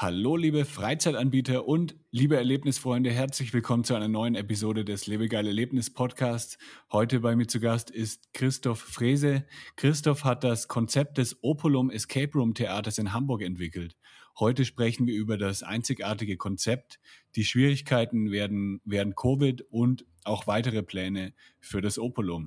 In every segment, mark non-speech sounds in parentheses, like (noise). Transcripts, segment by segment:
Hallo, liebe Freizeitanbieter und liebe Erlebnisfreunde, herzlich willkommen zu einer neuen Episode des Lebegeil Erlebnis Podcasts. Heute bei mir zu Gast ist Christoph Frese. Christoph hat das Konzept des Opulum Escape Room Theaters in Hamburg entwickelt. Heute sprechen wir über das einzigartige Konzept, die Schwierigkeiten werden während Covid und auch weitere Pläne für das Opulum.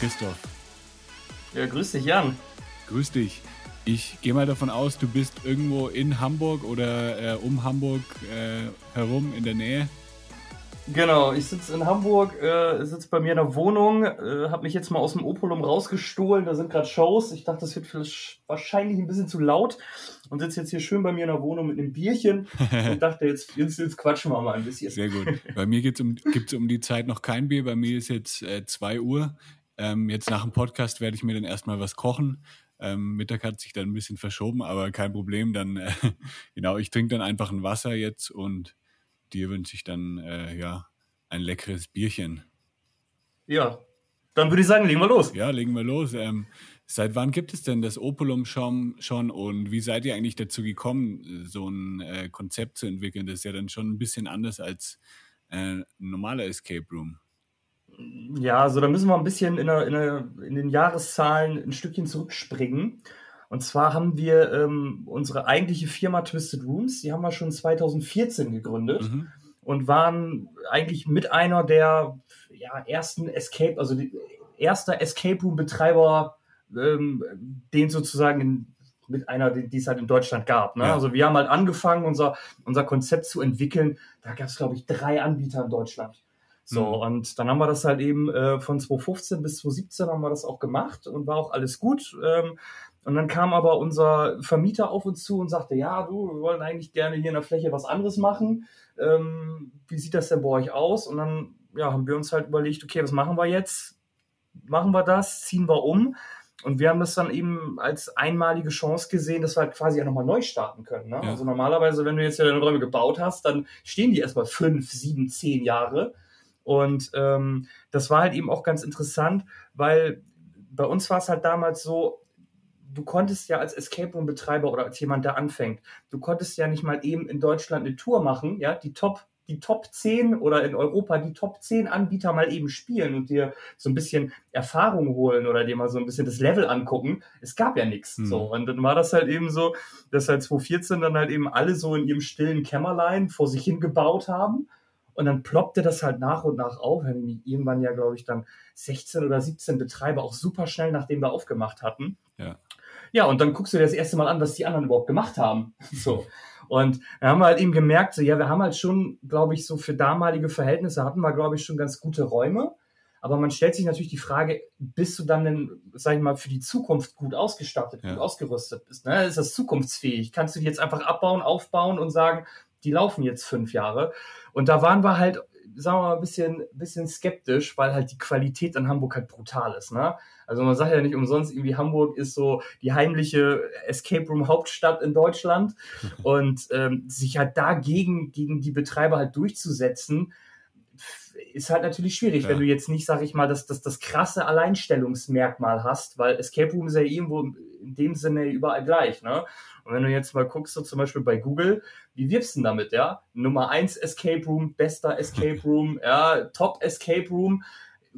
Christoph. Ja, grüß dich, Jan. Grüß dich. Ich gehe mal davon aus, du bist irgendwo in Hamburg oder äh, um Hamburg äh, herum in der Nähe. Genau, ich sitze in Hamburg, äh, sitze bei mir in der Wohnung, äh, habe mich jetzt mal aus dem Opolum rausgestohlen, da sind gerade Shows. Ich dachte, das wird wahrscheinlich ein bisschen zu laut und sitze jetzt hier schön bei mir in der Wohnung mit einem Bierchen (laughs) und dachte, jetzt, jetzt, jetzt quatschen wir mal ein bisschen. Sehr gut. Bei mir um, gibt es um die Zeit noch kein Bier, bei mir ist jetzt 2 äh, Uhr. Ähm, jetzt nach dem Podcast werde ich mir dann erstmal was kochen. Ähm, Mittag hat sich dann ein bisschen verschoben, aber kein Problem. Dann, äh, (laughs) genau, ich trinke dann einfach ein Wasser jetzt und dir wünsche ich dann, äh, ja, ein leckeres Bierchen. Ja, dann würde ich sagen, legen wir los. Ja, legen wir los. Ähm, seit wann gibt es denn das Opulum schon, schon und wie seid ihr eigentlich dazu gekommen, so ein äh, Konzept zu entwickeln? Das ist ja dann schon ein bisschen anders als äh, ein normaler Escape Room. Ja, also da müssen wir ein bisschen in, der, in, der, in den Jahreszahlen ein Stückchen zurückspringen. Und zwar haben wir ähm, unsere eigentliche Firma Twisted Rooms, die haben wir schon 2014 gegründet mhm. und waren eigentlich mit einer der ja, ersten Escape, also die, erster Escape Room Betreiber, ähm, den sozusagen in, mit einer, die, die, es halt in Deutschland gab. Ne? Ja. Also wir haben halt angefangen, unser, unser Konzept zu entwickeln. Da gab es, glaube ich, drei Anbieter in Deutschland. So, mhm. und dann haben wir das halt eben äh, von 2015 bis 2017 haben wir das auch gemacht und war auch alles gut. Ähm, und dann kam aber unser Vermieter auf uns zu und sagte, ja, du, wir wollen eigentlich gerne hier in der Fläche was anderes machen. Ähm, wie sieht das denn bei euch aus? Und dann ja, haben wir uns halt überlegt, okay, was machen wir jetzt? Machen wir das? Ziehen wir um? Und wir haben das dann eben als einmalige Chance gesehen, dass wir halt quasi ja nochmal neu starten können. Ne? Ja. Also normalerweise, wenn du jetzt ja deine Räume gebaut hast, dann stehen die erstmal fünf, sieben, zehn Jahre. Und ähm, das war halt eben auch ganz interessant, weil bei uns war es halt damals so, du konntest ja als Escape Room Betreiber oder als jemand, der anfängt, du konntest ja nicht mal eben in Deutschland eine Tour machen, ja, die Top die Top 10 oder in Europa die Top 10 Anbieter mal eben spielen und dir so ein bisschen Erfahrung holen oder dir mal so ein bisschen das Level angucken. Es gab ja nichts. Mhm. So. Und dann war das halt eben so, dass halt 2014 dann halt eben alle so in ihrem stillen Kämmerlein vor sich hingebaut haben und dann ploppte das halt nach und nach auf. Irgendwann ja, glaube ich, dann 16 oder 17 Betreiber, auch super schnell, nachdem wir aufgemacht hatten. Ja. Ja, und dann guckst du dir das erste Mal an, was die anderen überhaupt gemacht haben. (laughs) So. Und dann haben wir halt eben gemerkt, so, ja, wir haben halt schon, glaube ich, so für damalige Verhältnisse hatten wir, glaube ich, schon ganz gute Räume. Aber man stellt sich natürlich die Frage, bist du dann denn, sag ich mal, für die Zukunft gut ausgestattet, ja. gut ausgerüstet bist? Ne? Ist das zukunftsfähig? Kannst du die jetzt einfach abbauen, aufbauen und sagen, die laufen jetzt fünf Jahre? Und da waren wir halt, sagen wir mal, ein bisschen, bisschen skeptisch, weil halt die Qualität in Hamburg halt brutal ist. Ne? Also man sagt ja nicht umsonst, irgendwie Hamburg ist so die heimliche Escape Room Hauptstadt in Deutschland. (laughs) Und ähm, sich halt dagegen, gegen die Betreiber halt durchzusetzen, ist halt natürlich schwierig, ja. wenn du jetzt nicht, sag ich mal, das, das, das krasse Alleinstellungsmerkmal hast, weil Escape Room ist ja irgendwo in dem Sinne überall gleich. Ne? Und wenn du jetzt mal guckst, so zum Beispiel bei Google, wie wirbst du damit, ja? Nummer 1 Escape Room, bester Escape (laughs) Room, ja, Top Escape Room.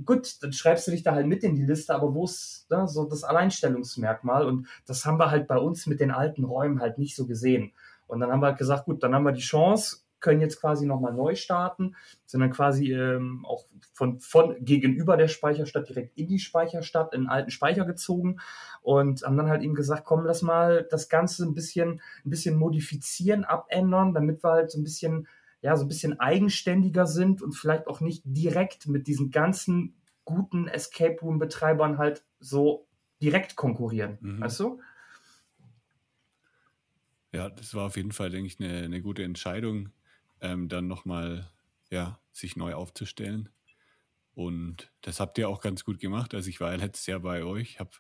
Gut, dann schreibst du dich da halt mit in die Liste, aber wo ist ne, so das Alleinstellungsmerkmal? Und das haben wir halt bei uns mit den alten Räumen halt nicht so gesehen. Und dann haben wir halt gesagt, gut, dann haben wir die Chance, können jetzt quasi nochmal neu starten, sind dann quasi ähm, auch von, von gegenüber der Speicherstadt direkt in die Speicherstadt, in den alten Speicher gezogen und haben dann halt eben gesagt, komm, lass mal das Ganze ein bisschen, ein bisschen modifizieren, abändern, damit wir halt so ein bisschen ja so ein bisschen eigenständiger sind und vielleicht auch nicht direkt mit diesen ganzen guten Escape Room Betreibern halt so direkt konkurrieren. Mhm. Weißt du? Ja, das war auf jeden Fall, denke ich, eine, eine gute Entscheidung, ähm, dann nochmal ja, sich neu aufzustellen. Und das habt ihr auch ganz gut gemacht. Also ich war ja letztes Jahr bei euch, habe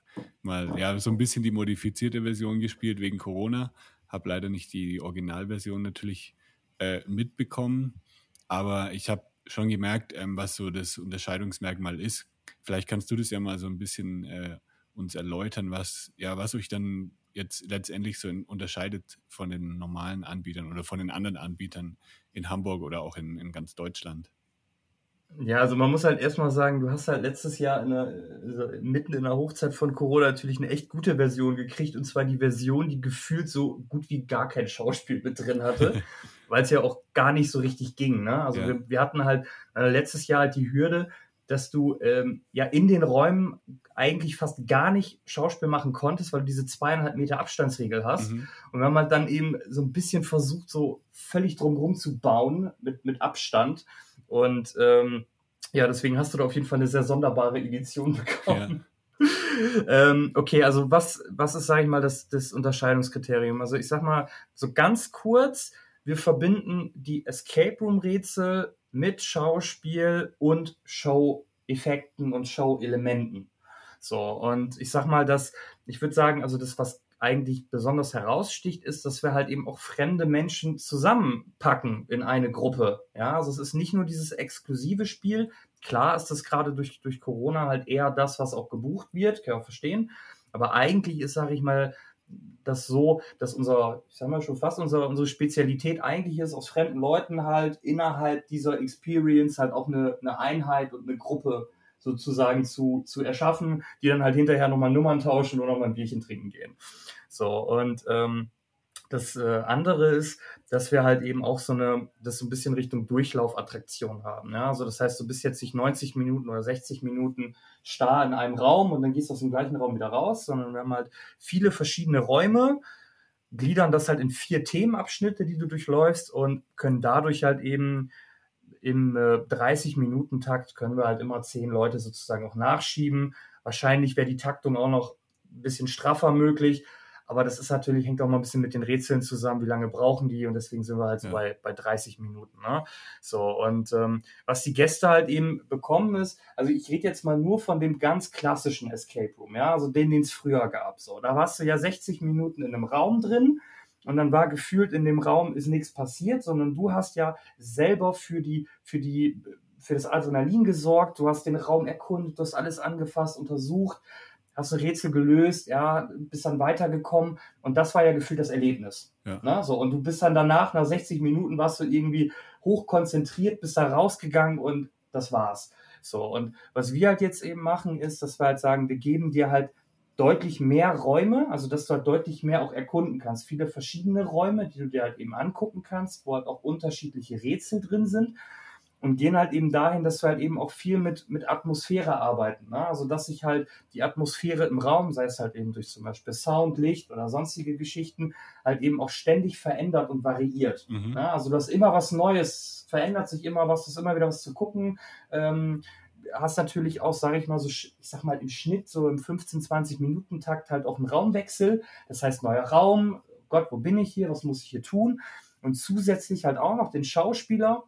mal ja so ein bisschen die modifizierte Version gespielt wegen Corona, habe leider nicht die Originalversion natürlich äh, mitbekommen, aber ich habe schon gemerkt, ähm, was so das Unterscheidungsmerkmal ist. Vielleicht kannst du das ja mal so ein bisschen äh, uns erläutern, was ja was euch dann jetzt letztendlich so unterscheidet von den normalen Anbietern oder von den anderen Anbietern in Hamburg oder auch in, in ganz Deutschland. Ja, also man muss halt erstmal sagen, du hast halt letztes Jahr in der, also mitten in der Hochzeit von Corona natürlich eine echt gute Version gekriegt und zwar die Version, die gefühlt so gut wie gar kein Schauspiel mit drin hatte, (laughs) weil es ja auch gar nicht so richtig ging. Ne? Also ja. wir, wir, hatten halt äh, letztes Jahr halt die Hürde, dass du ähm, ja in den Räumen eigentlich fast gar nicht Schauspiel machen konntest, weil du diese zweieinhalb Meter Abstandsregel hast. Mhm. Und haben halt dann eben so ein bisschen versucht, so völlig drumherum zu bauen mit, mit Abstand. Und ähm, ja, deswegen hast du da auf jeden Fall eine sehr sonderbare Edition (laughs) bekommen. Ja. (laughs) ähm, okay, also was, was ist, sage ich mal, das, das Unterscheidungskriterium? Also ich sag mal, so ganz kurz, wir verbinden die Escape Room-Rätsel mit Schauspiel und Show-Effekten und Show-Elementen. So, und ich sag mal, dass, ich würde sagen, also das, was eigentlich besonders heraussticht, ist, dass wir halt eben auch fremde Menschen zusammenpacken in eine Gruppe. Ja, also es ist nicht nur dieses exklusive Spiel. Klar ist das gerade durch, durch Corona halt eher das, was auch gebucht wird, kann ich auch verstehen. Aber eigentlich ist, sage ich mal, das so, dass unser, ich sag mal schon fast unser, unsere Spezialität eigentlich ist, aus fremden Leuten halt innerhalb dieser Experience halt auch eine, eine Einheit und eine Gruppe sozusagen zu, zu erschaffen, die dann halt hinterher nochmal Nummern tauschen und nochmal ein Bierchen trinken gehen. So, und ähm, das äh, andere ist, dass wir halt eben auch so eine, das so ein bisschen Richtung Durchlaufattraktion haben. Ja? Also das heißt, du bist jetzt nicht 90 Minuten oder 60 Minuten starr in einem Raum und dann gehst du aus dem gleichen Raum wieder raus, sondern wir haben halt viele verschiedene Räume, gliedern das halt in vier Themenabschnitte, die du durchläufst und können dadurch halt eben im äh, 30-Minuten-Takt können wir halt immer zehn Leute sozusagen auch nachschieben. Wahrscheinlich wäre die Taktung auch noch ein bisschen straffer möglich. Aber das ist natürlich, hängt auch mal ein bisschen mit den Rätseln zusammen, wie lange brauchen die und deswegen sind wir halt so ja. bei, bei 30 Minuten. Ne? So, und ähm, was die Gäste halt eben bekommen ist, also ich rede jetzt mal nur von dem ganz klassischen Escape Room, ja, also den, den es früher gab. So, da warst du ja 60 Minuten in einem Raum drin und dann war gefühlt in dem Raum ist nichts passiert, sondern du hast ja selber für die, für die, für das Adrenalin gesorgt, du hast den Raum erkundet, du hast alles angefasst, untersucht, hast ein Rätsel gelöst, ja, bist dann weitergekommen und das war ja gefühlt das Erlebnis. Ja. Ne? So, und du bist dann danach, nach 60 Minuten, warst du irgendwie hochkonzentriert, bist da rausgegangen und das war's. So, und was wir halt jetzt eben machen, ist, dass wir halt sagen, wir geben dir halt deutlich mehr Räume, also dass du halt deutlich mehr auch erkunden kannst. Viele verschiedene Räume, die du dir halt eben angucken kannst, wo halt auch unterschiedliche Rätsel drin sind und gehen halt eben dahin, dass wir halt eben auch viel mit, mit Atmosphäre arbeiten. Ne? Also dass sich halt die Atmosphäre im Raum, sei es halt eben durch zum Beispiel Sound, Licht oder sonstige Geschichten, halt eben auch ständig verändert und variiert. Mhm. Ne? Also dass immer was Neues, verändert sich immer was, ist immer wieder was zu gucken. Ähm, hast natürlich auch, sage ich mal, so, ich sag mal, im Schnitt so im 15, 20 Minuten Takt halt auch einen Raumwechsel. Das heißt, neuer Raum, Gott, wo bin ich hier, was muss ich hier tun? Und zusätzlich halt auch noch den Schauspieler,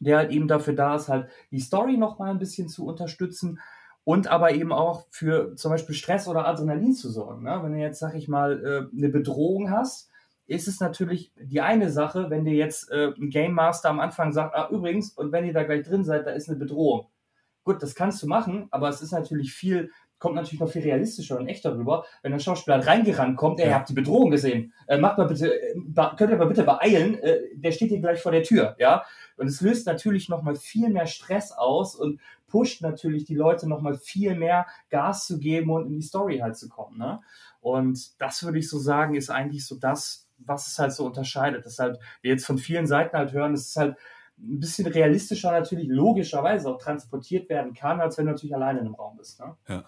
der halt eben dafür da ist, halt die Story noch mal ein bisschen zu unterstützen und aber eben auch für zum Beispiel Stress oder Adrenalin zu sorgen. Ne? Wenn du jetzt, sag ich mal, äh, eine Bedrohung hast, ist es natürlich die eine Sache, wenn dir jetzt äh, ein Game Master am Anfang sagt, ah, übrigens, und wenn ihr da gleich drin seid, da ist eine Bedrohung. Gut, das kannst du machen, aber es ist natürlich viel, kommt natürlich noch viel realistischer und echter rüber, wenn der Schauspieler reingerannt kommt, ey, ja. habt die Bedrohung gesehen, äh, macht mal bitte, äh, könnt ihr mal bitte beeilen, äh, der steht hier gleich vor der Tür, ja. Und es löst natürlich nochmal viel mehr Stress aus und pusht natürlich die Leute nochmal viel mehr Gas zu geben und in die Story halt zu kommen, ne? Und das würde ich so sagen, ist eigentlich so das, was es halt so unterscheidet. Das halt, wir jetzt von vielen Seiten halt hören, es ist halt, ein bisschen realistischer natürlich logischerweise auch transportiert werden kann, als wenn du natürlich alleine in einem Raum bist. Ne? Ja.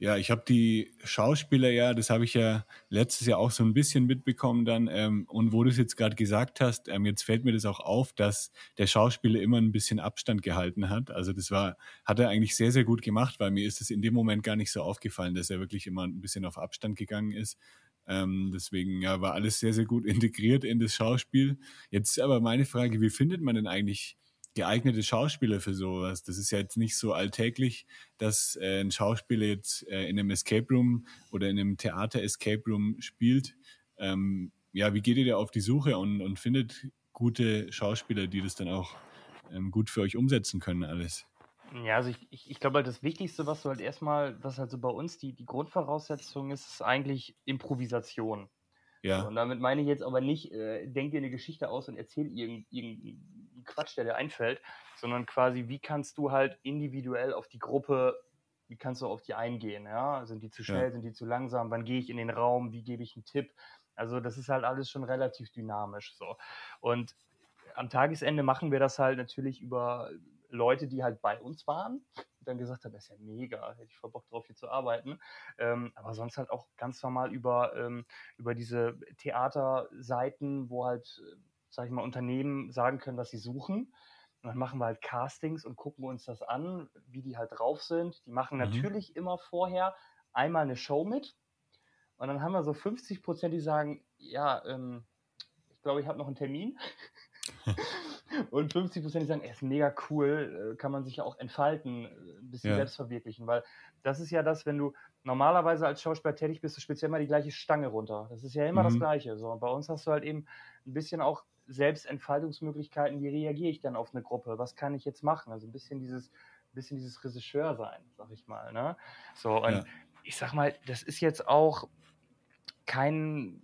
Ja, ich habe die Schauspieler ja, das habe ich ja letztes Jahr auch so ein bisschen mitbekommen dann. Ähm, und wo du es jetzt gerade gesagt hast, ähm, jetzt fällt mir das auch auf, dass der Schauspieler immer ein bisschen Abstand gehalten hat. Also das war, hat er eigentlich sehr, sehr gut gemacht, weil mir ist es in dem Moment gar nicht so aufgefallen, dass er wirklich immer ein bisschen auf Abstand gegangen ist. Ähm, deswegen ja, war alles sehr, sehr gut (laughs) integriert in das Schauspiel. Jetzt aber meine Frage, wie findet man denn eigentlich geeignete Schauspieler für sowas. Das ist ja jetzt nicht so alltäglich, dass äh, ein Schauspieler jetzt äh, in einem Escape Room oder in einem Theater Escape Room spielt. Ähm, ja, wie geht ihr da auf die Suche und, und findet gute Schauspieler, die das dann auch ähm, gut für euch umsetzen können, alles? Ja, also ich, ich, ich glaube halt das Wichtigste, was du halt erstmal, was halt so bei uns die, die Grundvoraussetzung ist, ist eigentlich Improvisation. Ja. So, und damit meine ich jetzt aber nicht, äh, denk dir eine Geschichte aus und erzähl irgendeinen irgend Quatsch, der dir einfällt, sondern quasi, wie kannst du halt individuell auf die Gruppe, wie kannst du auf die eingehen? Ja? Sind die zu schnell, ja. sind die zu langsam? Wann gehe ich in den Raum? Wie gebe ich einen Tipp? Also das ist halt alles schon relativ dynamisch so. Und am Tagesende machen wir das halt natürlich über Leute, die halt bei uns waren, dann gesagt haben, das ist ja mega, hätte ich voll Bock drauf, hier zu arbeiten. Ähm, aber sonst halt auch ganz normal über, ähm, über diese Theaterseiten, wo halt, sag ich mal, Unternehmen sagen können, was sie suchen. Und dann machen wir halt Castings und gucken uns das an, wie die halt drauf sind. Die machen mhm. natürlich immer vorher einmal eine Show mit. Und dann haben wir so 50 Prozent, die sagen, ja, ähm, ich glaube, ich habe noch einen Termin. (laughs) und 50 Prozent, die sagen, er ist mega cool, äh, kann man sich ja auch entfalten, äh, ein bisschen ja. selbst verwirklichen, weil das ist ja das, wenn du normalerweise als Schauspieler tätig bist, du spielst ja immer die gleiche Stange runter. Das ist ja immer mhm. das Gleiche. So. Und bei uns hast du halt eben ein bisschen auch Selbstentfaltungsmöglichkeiten, wie reagiere ich dann auf eine Gruppe, was kann ich jetzt machen? Also ein bisschen dieses, ein bisschen dieses Regisseur sein, sag ich mal. Ne? So, und ja. ich sag mal, das ist jetzt auch kein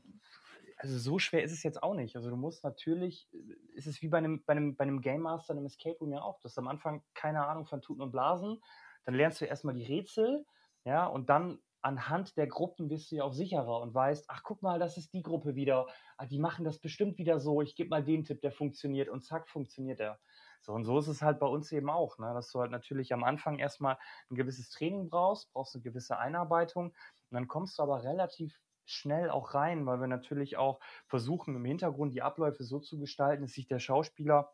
also so schwer ist es jetzt auch nicht. Also du musst natürlich, äh, ist es wie bei einem, bei einem, bei einem Game Master, einem Escape Room ja auch. Du hast am Anfang keine Ahnung von Tuten und Blasen. Dann lernst du erstmal die Rätsel, ja, und dann anhand der Gruppen bist du ja auch sicherer und weißt, ach guck mal, das ist die Gruppe wieder, ah, die machen das bestimmt wieder so, ich gebe mal den Tipp, der funktioniert und zack, funktioniert der. So, und so ist es halt bei uns eben auch, ne? dass du halt natürlich am Anfang erstmal ein gewisses Training brauchst, brauchst eine gewisse Einarbeitung und dann kommst du aber relativ schnell auch rein, weil wir natürlich auch versuchen, im Hintergrund die Abläufe so zu gestalten, dass sich der Schauspieler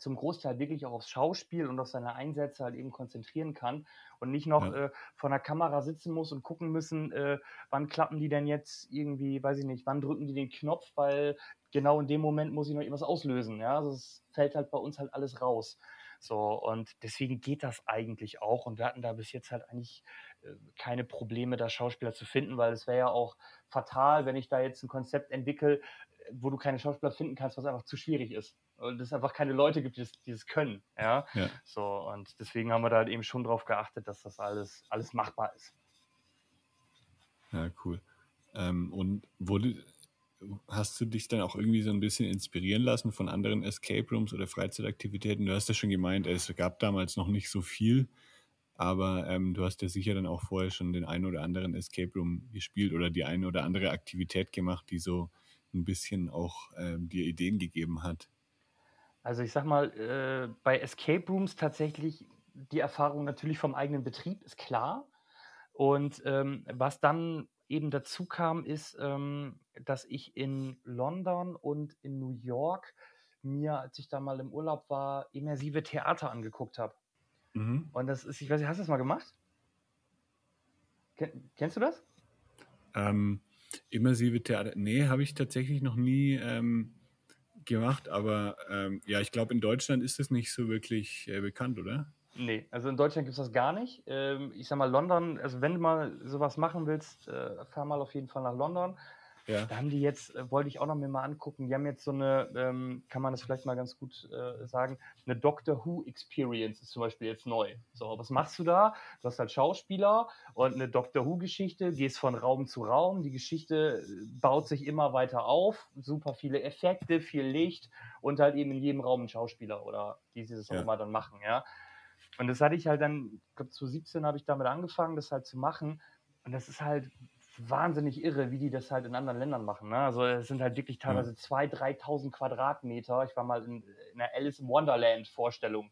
zum Großteil wirklich auch aufs Schauspiel und auf seine Einsätze halt eben konzentrieren kann und nicht noch ja. äh, vor der Kamera sitzen muss und gucken müssen, äh, wann klappen die denn jetzt irgendwie, weiß ich nicht, wann drücken die den Knopf, weil genau in dem Moment muss ich noch irgendwas auslösen. Ja, also es fällt halt bei uns halt alles raus. So, und deswegen geht das eigentlich auch. Und wir hatten da bis jetzt halt eigentlich äh, keine Probleme, da Schauspieler zu finden, weil es wäre ja auch fatal, wenn ich da jetzt ein Konzept entwickle, wo du keine Schauspieler finden kannst, was einfach zu schwierig ist. Und es einfach keine Leute gibt, die das, die das können. Ja? ja? So, und deswegen haben wir da halt eben schon darauf geachtet, dass das alles, alles machbar ist. Ja, cool. Ähm, und wurde, hast du dich dann auch irgendwie so ein bisschen inspirieren lassen von anderen Escape Rooms oder Freizeitaktivitäten? Du hast ja schon gemeint, es gab damals noch nicht so viel, aber ähm, du hast ja sicher dann auch vorher schon den einen oder anderen Escape Room gespielt oder die eine oder andere Aktivität gemacht, die so ein bisschen auch ähm, dir Ideen gegeben hat. Also ich sag mal, äh, bei Escape Rooms tatsächlich die Erfahrung natürlich vom eigenen Betrieb ist klar. Und ähm, was dann eben dazu kam, ist, ähm, dass ich in London und in New York mir, als ich da mal im Urlaub war, immersive Theater angeguckt habe. Mhm. Und das ist, ich weiß nicht, hast du das mal gemacht? Ken, kennst du das? Ähm, immersive Theater, nee, habe ich tatsächlich noch nie ähm, gemacht, aber ähm, ja, ich glaube, in Deutschland ist das nicht so wirklich äh, bekannt, oder? Nee, also in Deutschland gibt es das gar nicht. Ähm, ich sag mal, London, also wenn du mal sowas machen willst, äh, fahr mal auf jeden Fall nach London. Ja. Da haben die jetzt, äh, wollte ich auch noch mir mal angucken, die haben jetzt so eine, ähm, kann man das vielleicht mal ganz gut äh, sagen, eine Doctor Who Experience ist zum Beispiel jetzt neu. So, was machst du da? Du hast halt Schauspieler und eine Doctor Who Geschichte, gehst von Raum zu Raum, die Geschichte äh, baut sich immer weiter auf, super viele Effekte, viel Licht und halt eben in jedem Raum ein Schauspieler oder die dieses auch ja. immer dann machen, ja. Und das hatte ich halt dann, ich glaube, zu 17 habe ich damit angefangen, das halt zu machen. Und das ist halt wahnsinnig irre, wie die das halt in anderen Ländern machen. Ne? Also es sind halt wirklich teilweise ja. 2.000, 3.000 Quadratmeter. Ich war mal in, in einer Alice im Wonderland Vorstellung.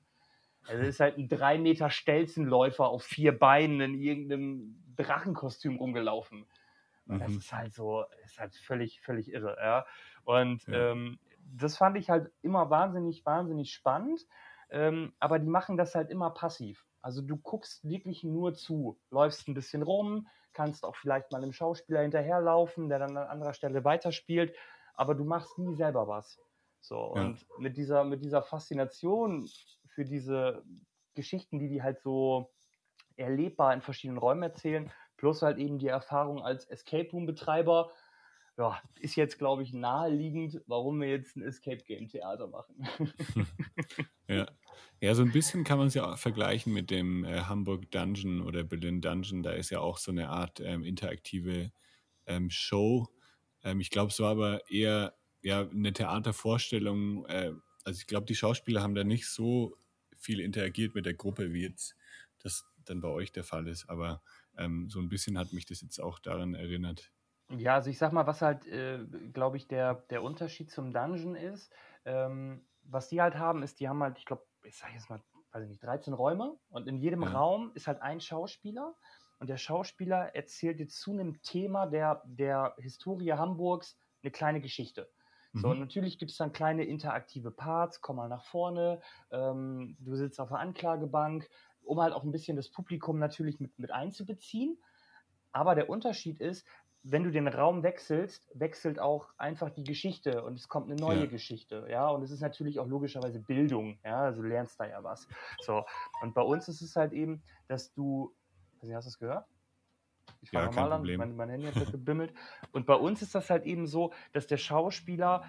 Also ist halt ein drei Meter Stelzenläufer auf vier Beinen in irgendeinem Drachenkostüm rumgelaufen. Und das mhm. ist halt so, ist halt völlig, völlig irre, ja. Und ja. Ähm, das fand ich halt immer wahnsinnig, wahnsinnig spannend. Ähm, aber die machen das halt immer passiv. Also du guckst wirklich nur zu, läufst ein bisschen rum, kannst auch vielleicht mal einem Schauspieler hinterherlaufen, der dann an anderer Stelle weiterspielt, aber du machst nie selber was. So, ja. und mit dieser, mit dieser Faszination für diese Geschichten, die die halt so erlebbar in verschiedenen Räumen erzählen, plus halt eben die Erfahrung als Escape Room Betreiber, ja, ist jetzt, glaube ich, naheliegend, warum wir jetzt ein Escape Game Theater machen. (laughs) ja. Ja, so ein bisschen kann man es ja auch vergleichen mit dem äh, Hamburg Dungeon oder Berlin Dungeon. Da ist ja auch so eine Art ähm, interaktive ähm, Show. Ähm, ich glaube, es war aber eher ja, eine Theatervorstellung. Äh, also ich glaube, die Schauspieler haben da nicht so viel interagiert mit der Gruppe, wie jetzt das dann bei euch der Fall ist. Aber ähm, so ein bisschen hat mich das jetzt auch daran erinnert. Ja, also ich sag mal, was halt, äh, glaube ich, der, der Unterschied zum Dungeon ist, ähm, was die halt haben, ist, die haben halt, ich glaube, ich sage jetzt mal, weiß ich nicht, 13 Räume und in jedem ja. Raum ist halt ein Schauspieler und der Schauspieler erzählt dir zu einem Thema der, der Historie Hamburgs eine kleine Geschichte. Mhm. So, und natürlich gibt es dann kleine interaktive Parts, komm mal nach vorne, ähm, du sitzt auf der Anklagebank, um halt auch ein bisschen das Publikum natürlich mit, mit einzubeziehen. Aber der Unterschied ist, wenn du den Raum wechselst, wechselt auch einfach die Geschichte und es kommt eine neue ja. Geschichte, ja, und es ist natürlich auch logischerweise Bildung, ja, also du lernst da ja was. So, und bei uns ist es halt eben, dass du, hast du das gehört? Ich fange ja, mal an, mein, mein Handy hat gebimmelt. Und bei uns ist das halt eben so, dass der Schauspieler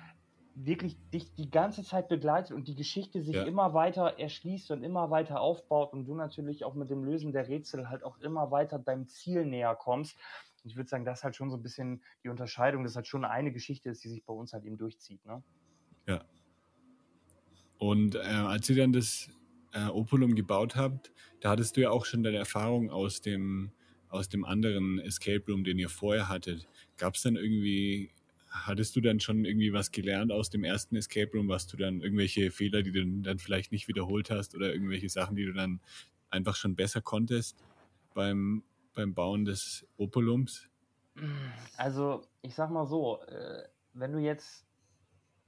wirklich dich die ganze Zeit begleitet und die Geschichte sich ja. immer weiter erschließt und immer weiter aufbaut und du natürlich auch mit dem Lösen der Rätsel halt auch immer weiter deinem Ziel näher kommst ich würde sagen, das ist halt schon so ein bisschen die Unterscheidung, dass halt schon eine Geschichte ist, die sich bei uns halt eben durchzieht. Ne? Ja. Und äh, als ihr dann das äh, Opulum gebaut habt, da hattest du ja auch schon deine Erfahrung aus dem, aus dem anderen Escape Room, den ihr vorher hattet. Gab es dann irgendwie, hattest du dann schon irgendwie was gelernt aus dem ersten Escape Room, was du dann irgendwelche Fehler, die du dann vielleicht nicht wiederholt hast oder irgendwelche Sachen, die du dann einfach schon besser konntest beim beim Bauen des Opulums? Also, ich sag mal so, äh, wenn du jetzt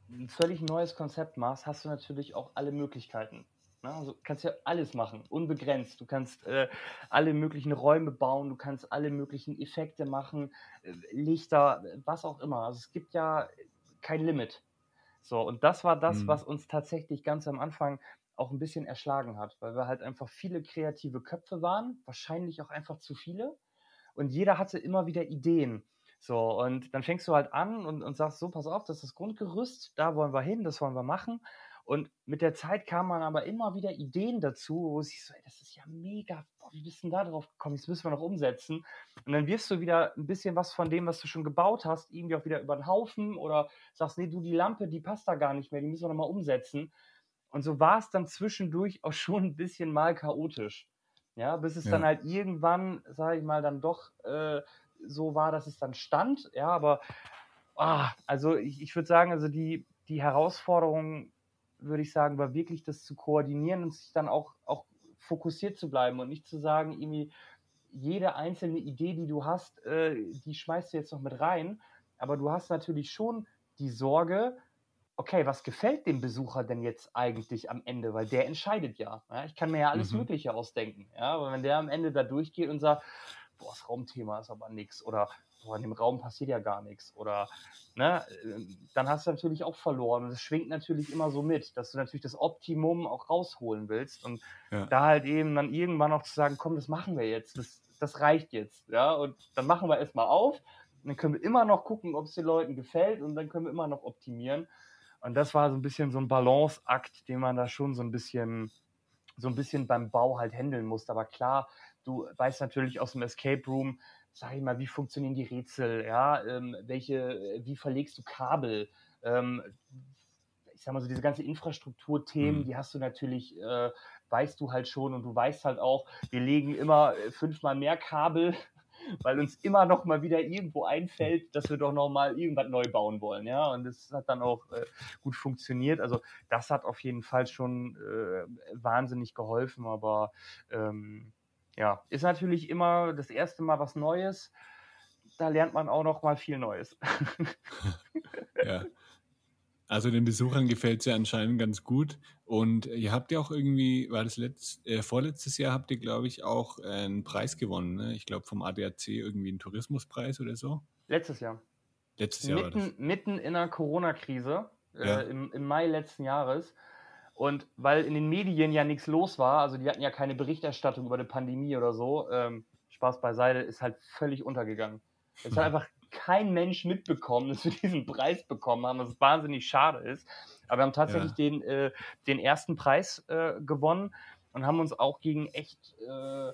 ein völlig neues Konzept machst, hast du natürlich auch alle Möglichkeiten. Ne? Also kannst ja alles machen, unbegrenzt. Du kannst äh, alle möglichen Räume bauen, du kannst alle möglichen Effekte machen, äh, Lichter, was auch immer. Also es gibt ja kein Limit. So, und das war das, mhm. was uns tatsächlich ganz am Anfang auch ein bisschen erschlagen hat, weil wir halt einfach viele kreative Köpfe waren, wahrscheinlich auch einfach zu viele. Und jeder hatte immer wieder Ideen. So, und dann fängst du halt an und, und sagst, so, pass auf, das ist das Grundgerüst, da wollen wir hin, das wollen wir machen. Und mit der Zeit kamen aber immer wieder Ideen dazu, wo sich so, ey, das ist ja mega, boah, wie bist du denn da drauf gekommen? Das müssen wir noch umsetzen. Und dann wirst du wieder ein bisschen was von dem, was du schon gebaut hast, irgendwie auch wieder über den Haufen oder sagst, nee, du, die Lampe, die passt da gar nicht mehr, die müssen wir nochmal umsetzen. Und so war es dann zwischendurch auch schon ein bisschen mal chaotisch. Ja, bis es ja. dann halt irgendwann, sage ich mal, dann doch äh, so war, dass es dann stand. Ja, aber ah, also ich, ich würde sagen, also die, die Herausforderung, würde ich sagen, war wirklich das zu koordinieren und sich dann auch, auch fokussiert zu bleiben und nicht zu sagen, irgendwie jede einzelne Idee, die du hast, äh, die schmeißt du jetzt noch mit rein. Aber du hast natürlich schon die Sorge, okay, was gefällt dem Besucher denn jetzt eigentlich am Ende? Weil der entscheidet ja. ja? Ich kann mir ja alles mhm. Mögliche ausdenken. Ja? Aber wenn der am Ende da durchgeht und sagt, boah, das Raumthema ist aber nichts oder boah, in dem Raum passiert ja gar nichts oder ne, dann hast du natürlich auch verloren. Und es schwingt natürlich immer so mit, dass du natürlich das Optimum auch rausholen willst. Und ja. da halt eben dann irgendwann auch zu sagen, komm, das machen wir jetzt, das, das reicht jetzt. Ja, und dann machen wir erstmal auf. Und dann können wir immer noch gucken, ob es den Leuten gefällt und dann können wir immer noch optimieren. Und das war so ein bisschen so ein Balanceakt, den man da schon so ein bisschen, so ein bisschen beim Bau halt handeln musste. Aber klar, du weißt natürlich aus dem Escape Room, sag ich mal, wie funktionieren die Rätsel, ja, ähm, welche, wie verlegst du Kabel, ähm, ich sag mal so, diese ganze Infrastrukturthemen, mhm. die hast du natürlich, äh, weißt du halt schon und du weißt halt auch, wir legen immer äh, fünfmal mehr Kabel (laughs) weil uns immer noch mal wieder irgendwo einfällt, dass wir doch noch mal irgendwas neu bauen wollen, ja. Und das hat dann auch äh, gut funktioniert. Also das hat auf jeden Fall schon äh, wahnsinnig geholfen, aber ähm, ja, ist natürlich immer das erste Mal was Neues. Da lernt man auch noch mal viel Neues. (laughs) ja. Also den Besuchern gefällt es ja anscheinend ganz gut. Und ihr habt ja auch irgendwie, war das letzt, äh, vorletztes Jahr habt ihr, glaube ich, auch einen Preis gewonnen. Ne? Ich glaube vom ADAC irgendwie einen Tourismuspreis oder so. Letztes Jahr. Letztes Jahr mitten, war das. Mitten in der Corona-Krise äh, Ja. im, im Mai letzten Jahres. Und weil in den Medien ja nichts los war, also die hatten ja keine Berichterstattung über eine Pandemie oder so, ähm, Spaß beiseite, ist halt völlig untergegangen. Es hat (laughs) einfach kein Mensch mitbekommen, dass wir diesen Preis bekommen haben, was wahnsinnig schade ist. Aber wir haben tatsächlich Ja. den, äh, den ersten Preis äh, gewonnen und haben uns auch gegen echt, äh,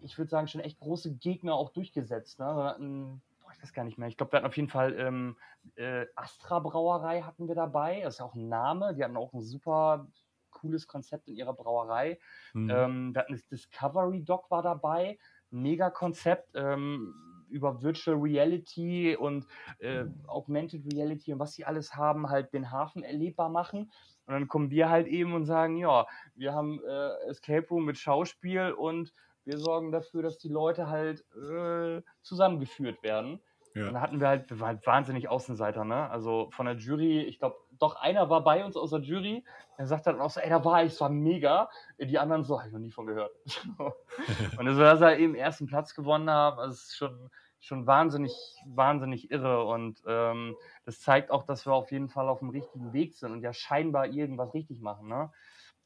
ich würde sagen, schon echt große Gegner auch durchgesetzt. Ne? Wir hatten, weiß gar nicht mehr, ich glaube, wir hatten auf jeden Fall ähm, äh, Astra Brauerei hatten wir dabei. Das ist ja auch ein Name. Die hatten auch ein super cooles Konzept in ihrer Brauerei. Hm. Ähm, wir hatten das Discovery Dock war dabei. Mega Konzept ähm, über Virtual Reality und äh, Augmented Reality und was sie alles haben, halt den Hafen erlebbar machen. Und dann kommen wir halt eben und sagen, ja, wir haben äh, Escape Room mit Schauspiel und wir sorgen dafür, dass die Leute halt äh, zusammengeführt werden. Ja. Und hatten wir halt, wir waren halt wahnsinnig Außenseiter, ne? Also von der Jury, ich glaube, doch einer war bei uns aus der Jury. Der sagt dann auch so, ey, da war ich, es war mega. Die anderen so, hab ich noch nie von gehört. (laughs) und so, dass er eben ersten Platz gewonnen haben, das ist schon, schon wahnsinnig, wahnsinnig irre. Und ähm, das zeigt auch, dass wir auf jeden Fall auf dem richtigen Weg sind und ja scheinbar irgendwas richtig machen, ne?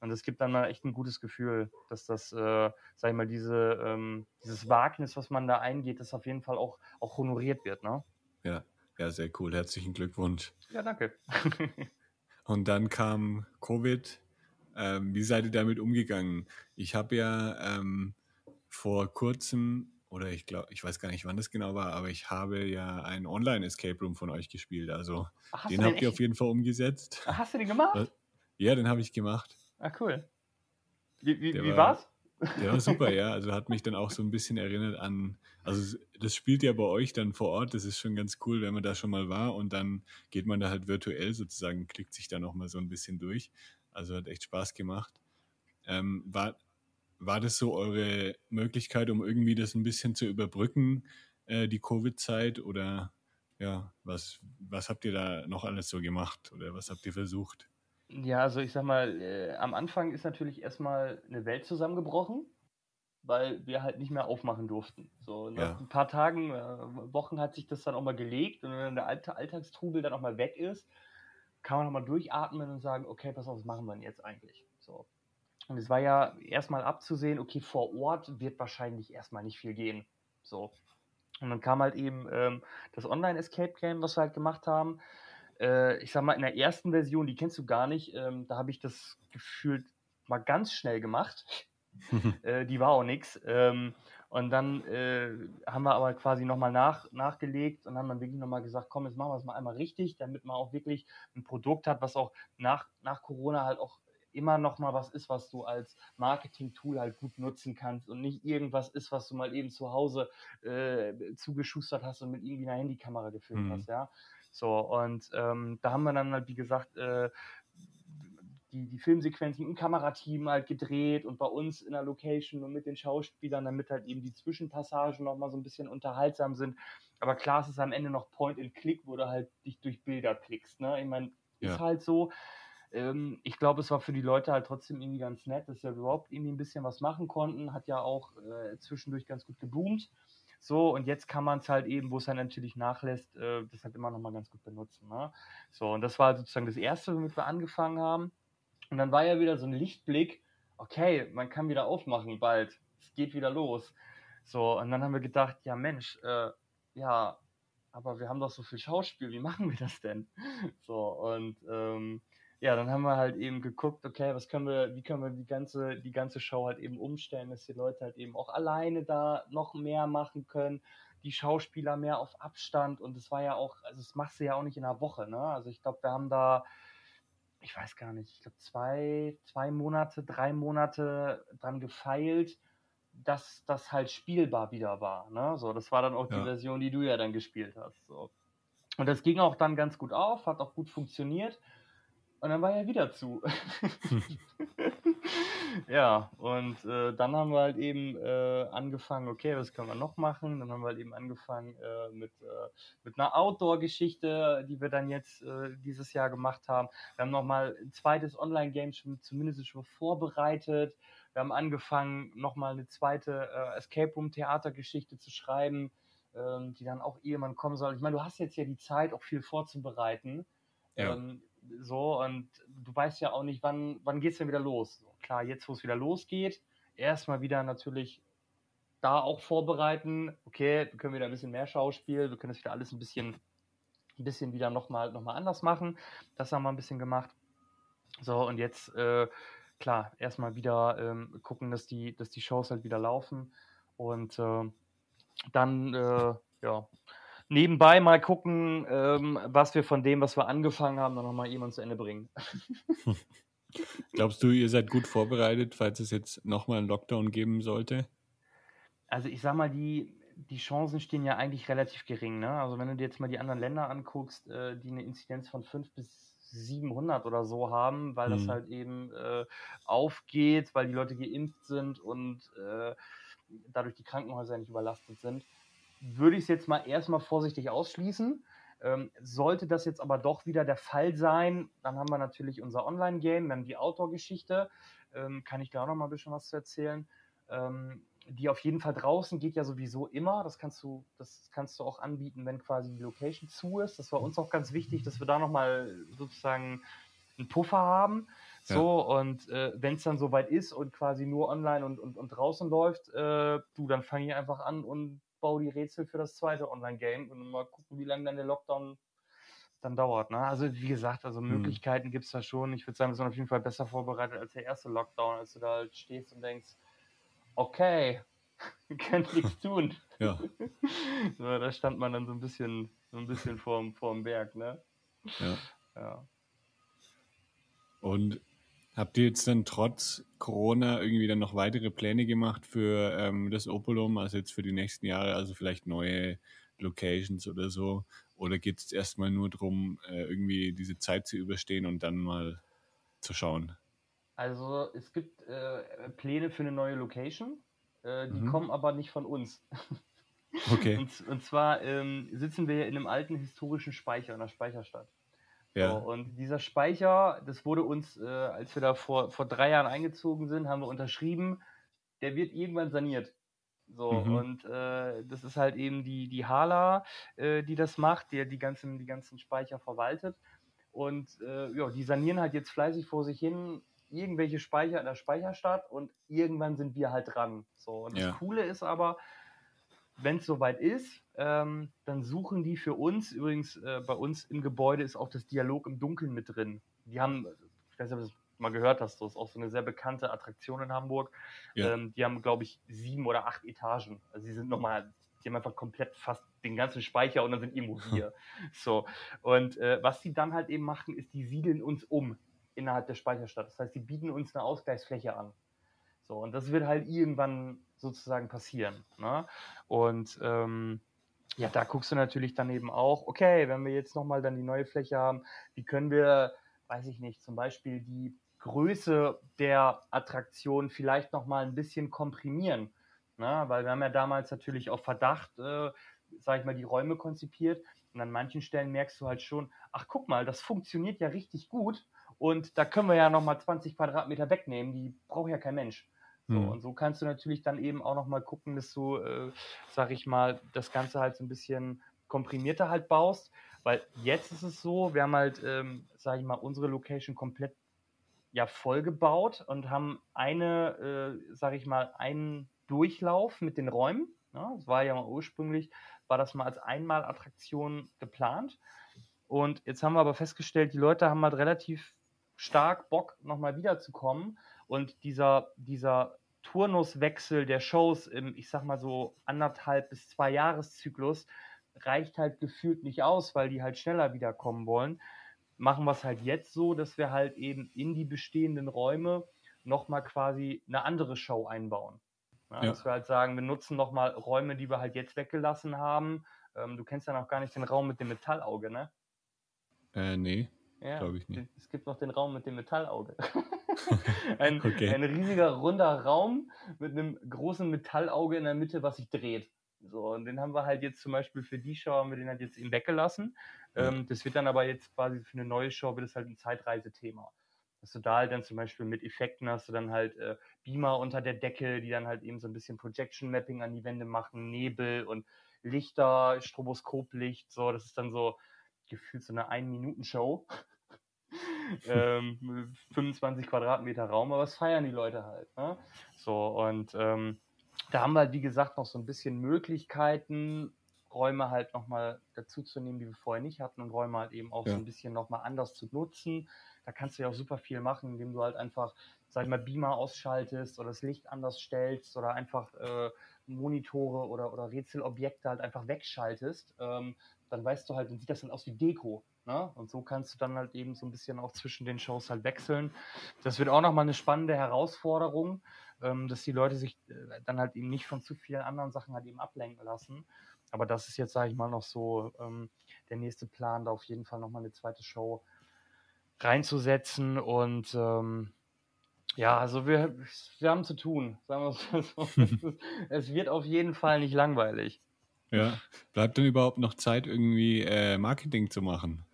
Und es gibt dann mal echt ein gutes Gefühl, dass das, äh, sag ich mal, diese, ähm, dieses Wagnis, was man da eingeht, das auf jeden Fall auch, auch honoriert wird, ne? ja. ja, sehr cool. Herzlichen Glückwunsch. Ja, danke. (laughs) Und dann kam Covid. Ähm, wie seid ihr damit umgegangen? Ich habe ja ähm, vor kurzem, oder ich glaube, ich weiß gar nicht, wann das genau war, aber ich habe ja einen Online-Escape Room von euch gespielt. Also Ach, den habt ihr auf jeden Fall umgesetzt. Ach, Hast du den gemacht? Was? Ja, den habe ich gemacht. Ah, cool. Wie, wie, Der wie war- war's? Der war super, ja. Also hat mich dann auch so ein bisschen erinnert an, also das spielt ja bei euch dann vor Ort. Das ist schon ganz cool, wenn man da schon mal war und dann geht man da halt virtuell sozusagen, klickt sich da nochmal so ein bisschen durch. Also hat echt Spaß gemacht. Ähm, war, war das so eure Möglichkeit, um irgendwie das ein bisschen zu überbrücken, äh, die Covid-Zeit? Oder ja, was, was habt ihr da noch alles so gemacht oder was habt ihr versucht? Ja, also ich sag mal, äh, am Anfang ist natürlich erstmal eine Welt zusammengebrochen, weil wir halt nicht mehr aufmachen durften. So nach Ja. ein paar Tagen, äh, Wochen hat sich das dann auch mal gelegt und wenn der alte Alltagstrubel dann auch mal weg ist, kann man nochmal durchatmen und sagen, okay, pass auf, was machen wir denn jetzt eigentlich? So. Und es war ja erstmal abzusehen, okay, vor Ort wird wahrscheinlich erstmal nicht viel gehen. So. Und dann kam halt eben ähm, das Online-Escape Game, was wir halt gemacht haben. Äh, ich sag mal, in der ersten Version, die kennst du gar nicht, ähm, da habe ich das gefühlt mal ganz schnell gemacht. (laughs) äh, die war auch nix. Ähm, und dann äh, haben wir aber quasi nochmal nach, nachgelegt und haben dann wirklich nochmal gesagt, komm, jetzt machen wir es mal einmal richtig, damit man auch wirklich ein Produkt hat, was auch nach, nach Corona halt auch immer noch mal was ist, was du als Marketing-Tool halt gut nutzen kannst und nicht irgendwas ist, was du mal eben zu Hause äh, zugeschustert hast und mit irgendwie einer Handykamera gefilmt Mhm. hast, ja. So, und ähm, da haben wir dann halt, wie gesagt, äh, die, die Filmsequenzen im Kamerateam halt gedreht und bei uns in der Location und mit den Schauspielern, damit halt eben die Zwischenpassagen nochmal so ein bisschen unterhaltsam sind. Aber klar, es ist am Ende noch Point and Click, wo du halt dich durch Bilder klickst. Ne? Ich meine, ist Ja. halt so. Ähm, ich glaube, es war für die Leute halt trotzdem irgendwie ganz nett, dass wir überhaupt irgendwie ein bisschen was machen konnten. Hat ja auch äh, zwischendurch ganz gut geboomt. So, und jetzt kann man es halt eben, wo es dann natürlich nachlässt, äh, das halt immer nochmal ganz gut benutzen. Ne? So, und das war sozusagen das Erste, womit wir angefangen haben. Und dann war ja wieder so ein Lichtblick, okay, man kann wieder aufmachen bald, es geht wieder los. So, und dann haben wir gedacht, ja Mensch, äh, ja, aber wir haben doch so viel Schauspiel, wie machen wir das denn? (laughs) So, und ähm, ja, dann haben wir halt eben geguckt, okay, was können wir, wie können wir die ganze, die ganze Show halt eben umstellen, dass die Leute halt eben auch alleine da noch mehr machen können, die Schauspieler mehr auf Abstand und es war ja auch, also das machst du ja auch nicht in einer Woche, ne? Also ich glaube, wir haben da, ich weiß gar nicht, ich glaube zwei, zwei Monate, drei Monate dran gefeilt, dass das halt spielbar wieder war. Ne? So, das war dann auch ja. die Version, die du ja dann gespielt hast. So. Und das ging auch dann ganz gut auf, hat auch gut funktioniert. Und dann war er wieder zu. (laughs) ja, und äh, dann haben wir halt eben äh, angefangen, okay, was können wir noch machen? Dann haben wir halt eben angefangen äh, mit, äh, mit einer Outdoor-Geschichte, die wir dann jetzt äh, dieses Jahr gemacht haben. Wir haben nochmal ein zweites Online-Game schon, zumindest schon vorbereitet. Wir haben angefangen, nochmal eine zweite äh, Escape Room-Theatergeschichte zu schreiben, ähm, die dann auch irgendwann kommen soll. Ich meine, du hast jetzt ja die Zeit, auch viel vorzubereiten. Ja. Ähm, so, und du weißt ja auch nicht, wann, wann geht es denn wieder los. Klar, jetzt, wo es wieder losgeht, erstmal wieder natürlich da auch vorbereiten. Okay, wir können wieder ein bisschen mehr Schauspiel, wir können das wieder alles ein bisschen, ein bisschen wieder nochmal noch mal anders machen. Das haben wir ein bisschen gemacht. So, und jetzt, äh, klar, erstmal wieder ähm, gucken, dass die, dass die Shows halt wieder laufen. Und äh, dann, äh, ja, nebenbei mal gucken, ähm, was wir von dem, was wir angefangen haben, dann nochmal jemand zu Ende bringen. (laughs) Glaubst du, ihr seid gut vorbereitet, falls es jetzt nochmal einen Lockdown geben sollte? Also ich sag mal, die, die Chancen stehen ja eigentlich relativ gering. Ne? Also wenn du dir jetzt mal die anderen Länder anguckst, äh, die eine Inzidenz von 5 bis 700 oder so haben, weil hm. das halt eben äh, aufgeht, weil die Leute geimpft sind und äh, dadurch die Krankenhäuser nicht überlastet sind würde ich es jetzt mal erstmal vorsichtig ausschließen. Ähm, sollte das jetzt aber doch wieder der Fall sein, dann haben wir natürlich unser Online-Game, dann die Outdoor-Geschichte. Ähm, kann ich da auch noch mal ein bisschen was zu erzählen. Ähm, die auf jeden Fall draußen geht ja sowieso immer. Das kannst du, das kannst du auch anbieten, wenn quasi die Location zu ist. Das war uns auch ganz wichtig, dass wir da nochmal sozusagen einen Puffer haben. So, ja. und äh, wenn es dann soweit ist und quasi nur online und, und, und draußen läuft, äh, du, dann fange ich einfach an und baue die Rätsel für das zweite Online-Game und mal gucken, wie lange dann der Lockdown dann dauert. Ne? Also wie gesagt, also hm. Möglichkeiten gibt es da schon. Ich würde sagen, wir sind auf jeden Fall besser vorbereitet als der erste Lockdown, als du da halt stehst und denkst, okay, wir (laughs) können nichts (laughs) tun. Ja. (laughs) so, da stand man dann so ein bisschen, so ein bisschen vorm, vorm Berg, ne? Ja. ja. Und Habt ihr jetzt dann trotz Corona irgendwie dann noch weitere Pläne gemacht für ähm, das Opolum, also jetzt für die nächsten Jahre, also vielleicht neue Locations oder so? Oder geht es erstmal nur darum, äh, irgendwie diese Zeit zu überstehen und dann mal zu schauen? Also es gibt äh, Pläne für eine neue Location, äh, die mhm. kommen aber nicht von uns. Okay. (laughs) Und, und zwar ähm, sitzen wir in einem alten historischen Speicher, in der Speicherstadt. Ja. So, und dieser Speicher, das wurde uns, äh, als wir da vor, vor drei Jahren eingezogen sind, haben wir unterschrieben, der wird irgendwann saniert. So, mhm. und äh, das ist halt eben die, die Hala, äh, die das macht, die die ganzen, die ganzen Speicher verwaltet. Und äh, ja, die sanieren halt jetzt fleißig vor sich hin irgendwelche Speicher in der Speicherstadt und irgendwann sind wir halt dran. So, und ja. das Coole ist aber, wenn es soweit ist, ähm, dann suchen die für uns, übrigens äh, bei uns im Gebäude ist auch das Dialog im Dunkeln mit drin. Die haben, ich weiß nicht, ob du das mal gehört hast, das ist auch so eine sehr bekannte Attraktion in Hamburg. Ja. Ähm, die haben, glaube ich, sieben oder acht Etagen. Also sie sind nochmal, die haben einfach komplett fast den ganzen Speicher und dann sind irgendwo (laughs) hier. so. Und äh, was die dann halt eben machen, ist, die siedeln uns um innerhalb der Speicherstadt. Das heißt, die bieten uns eine Ausgleichsfläche an. So, und das wird halt irgendwann sozusagen passieren. Ne? Und ähm, ja, da guckst du natürlich dann eben auch, okay, wenn wir jetzt nochmal dann die neue Fläche haben, wie können wir, weiß ich nicht, zum Beispiel die Größe der Attraktion vielleicht nochmal ein bisschen komprimieren. Ne? Weil wir haben ja damals natürlich auf Verdacht, äh, sag ich mal, die Räume konzipiert. Und an manchen Stellen merkst du halt schon, ach guck mal, das funktioniert ja richtig gut. Und da können wir ja nochmal 20 Quadratmeter wegnehmen, die braucht ja kein Mensch. So, mhm. Und so kannst du natürlich dann eben auch nochmal gucken, dass du, äh, sag ich mal, das Ganze halt so ein bisschen komprimierter halt baust. Weil jetzt ist es so, wir haben halt, ähm, sag ich mal, unsere Location komplett ja voll gebaut und haben eine, äh, sag ich mal, einen Durchlauf mit den Räumen. Ja, das war ja mal ursprünglich, war das mal als Einmalattraktion geplant. Und jetzt haben wir aber festgestellt, die Leute haben halt relativ stark Bock, nochmal wiederzukommen. Und dieser, dieser Turnuswechsel der Shows im, ich sag mal so, anderthalb bis zwei Jahreszyklus reicht halt gefühlt nicht aus, weil die halt schneller wiederkommen wollen. Machen wir es halt jetzt so, dass wir halt eben in die bestehenden Räume nochmal quasi eine andere Show einbauen. Ja, ja. Dass wir halt sagen, wir nutzen nochmal Räume, die wir halt jetzt weggelassen haben. Ähm, du kennst ja noch gar nicht den Raum mit dem Metallauge, ne? Äh, nee. Ja, glaube ich nicht. Es gibt noch den Raum mit dem Metallauge. (laughs) (laughs) ein, okay. ein riesiger runder Raum mit einem großen Metallauge in der Mitte, was sich dreht. So, und den haben wir halt jetzt zum Beispiel für die Show, haben wir den halt jetzt eben weggelassen. Ähm, das wird dann aber jetzt quasi für eine neue Show, wird es halt ein Zeitreisethema. Dass du da halt dann zum Beispiel mit Effekten hast du dann halt äh, Beamer unter der Decke, die dann halt eben so ein bisschen Projection Mapping an die Wände machen, Nebel und Lichter, Stroboskoplicht, so, das ist dann so gefühlt so eine Ein-Minuten-Show. Ähm, 25 Quadratmeter Raum, aber was feiern die Leute halt. Ne? So, und ähm, da haben wir halt, wie gesagt, noch so ein bisschen Möglichkeiten, Räume halt nochmal dazu zu nehmen, die wir vorher nicht hatten und Räume halt eben auch ja. so ein bisschen nochmal anders zu nutzen. Da kannst du ja auch super viel machen, indem du halt einfach, sag ich mal, Beamer ausschaltest oder das Licht anders stellst oder einfach äh, Monitore oder, oder Rätselobjekte halt einfach wegschaltest. Ähm, dann weißt du halt, dann sieht das dann aus wie Deko. Ne? Und so kannst du dann halt eben so ein bisschen auch zwischen den Shows halt wechseln. Das wird auch nochmal eine spannende Herausforderung, ähm, dass die Leute sich äh, dann halt eben nicht von zu vielen anderen Sachen halt eben ablenken lassen. Aber das ist jetzt, sage ich mal, noch so ähm, der nächste Plan, da auf jeden Fall nochmal eine zweite Show reinzusetzen. Und ähm, ja, also wir, wir haben zu tun, sagen wir (laughs) es so. es wird auf jeden Fall nicht langweilig. Ja, bleibt denn überhaupt noch Zeit, irgendwie äh, Marketing zu machen?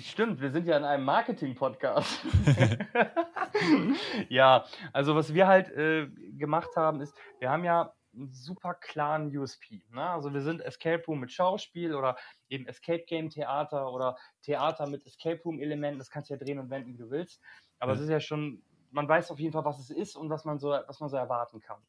Stimmt, wir sind ja in einem Marketing-Podcast. (laughs) ja, also was wir halt äh, gemacht haben, ist, wir haben ja einen super klaren USP. Ne? Also wir sind Escape Room mit Schauspiel oder eben Escape Game Theater oder Theater mit Escape Room Elementen. Das kannst du ja drehen und wenden, wie du willst. Aber es ist ja schon, man weiß auf jeden Fall, was es ist und was man so, was man so erwarten kann.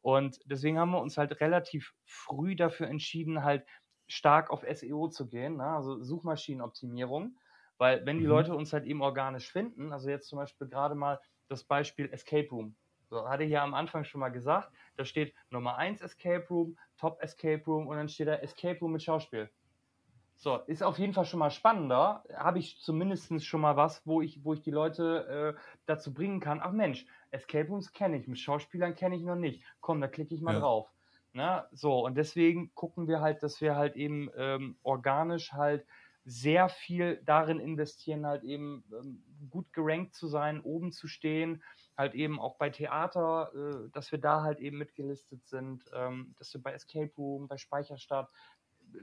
Und deswegen haben wir uns halt relativ früh dafür entschieden, halt stark auf SEO zu gehen, ne? also Suchmaschinenoptimierung. Weil wenn die mhm. Leute uns halt eben organisch finden, also jetzt zum Beispiel gerade mal das Beispiel Escape Room. So, hatte ich ja am Anfang schon mal gesagt, da steht Nummer 1 Escape Room, Top Escape Room und dann steht da Escape Room mit Schauspiel. So, ist auf jeden Fall schon mal spannender. Habe ich zumindest schon mal was, wo ich, wo ich die Leute äh, dazu bringen kann. Ach Mensch, Escape Rooms kenne ich, mit Schauspielern kenne ich noch nicht. Komm, da klicke ich mal ja. drauf. Na, so, und deswegen gucken wir halt, dass wir halt eben ähm, organisch halt sehr viel darin investieren, halt eben ähm, gut gerankt zu sein, oben zu stehen, halt eben auch bei Theater, äh, dass wir da halt eben mitgelistet sind, ähm, dass wir bei Escape Room, bei Speicherstadt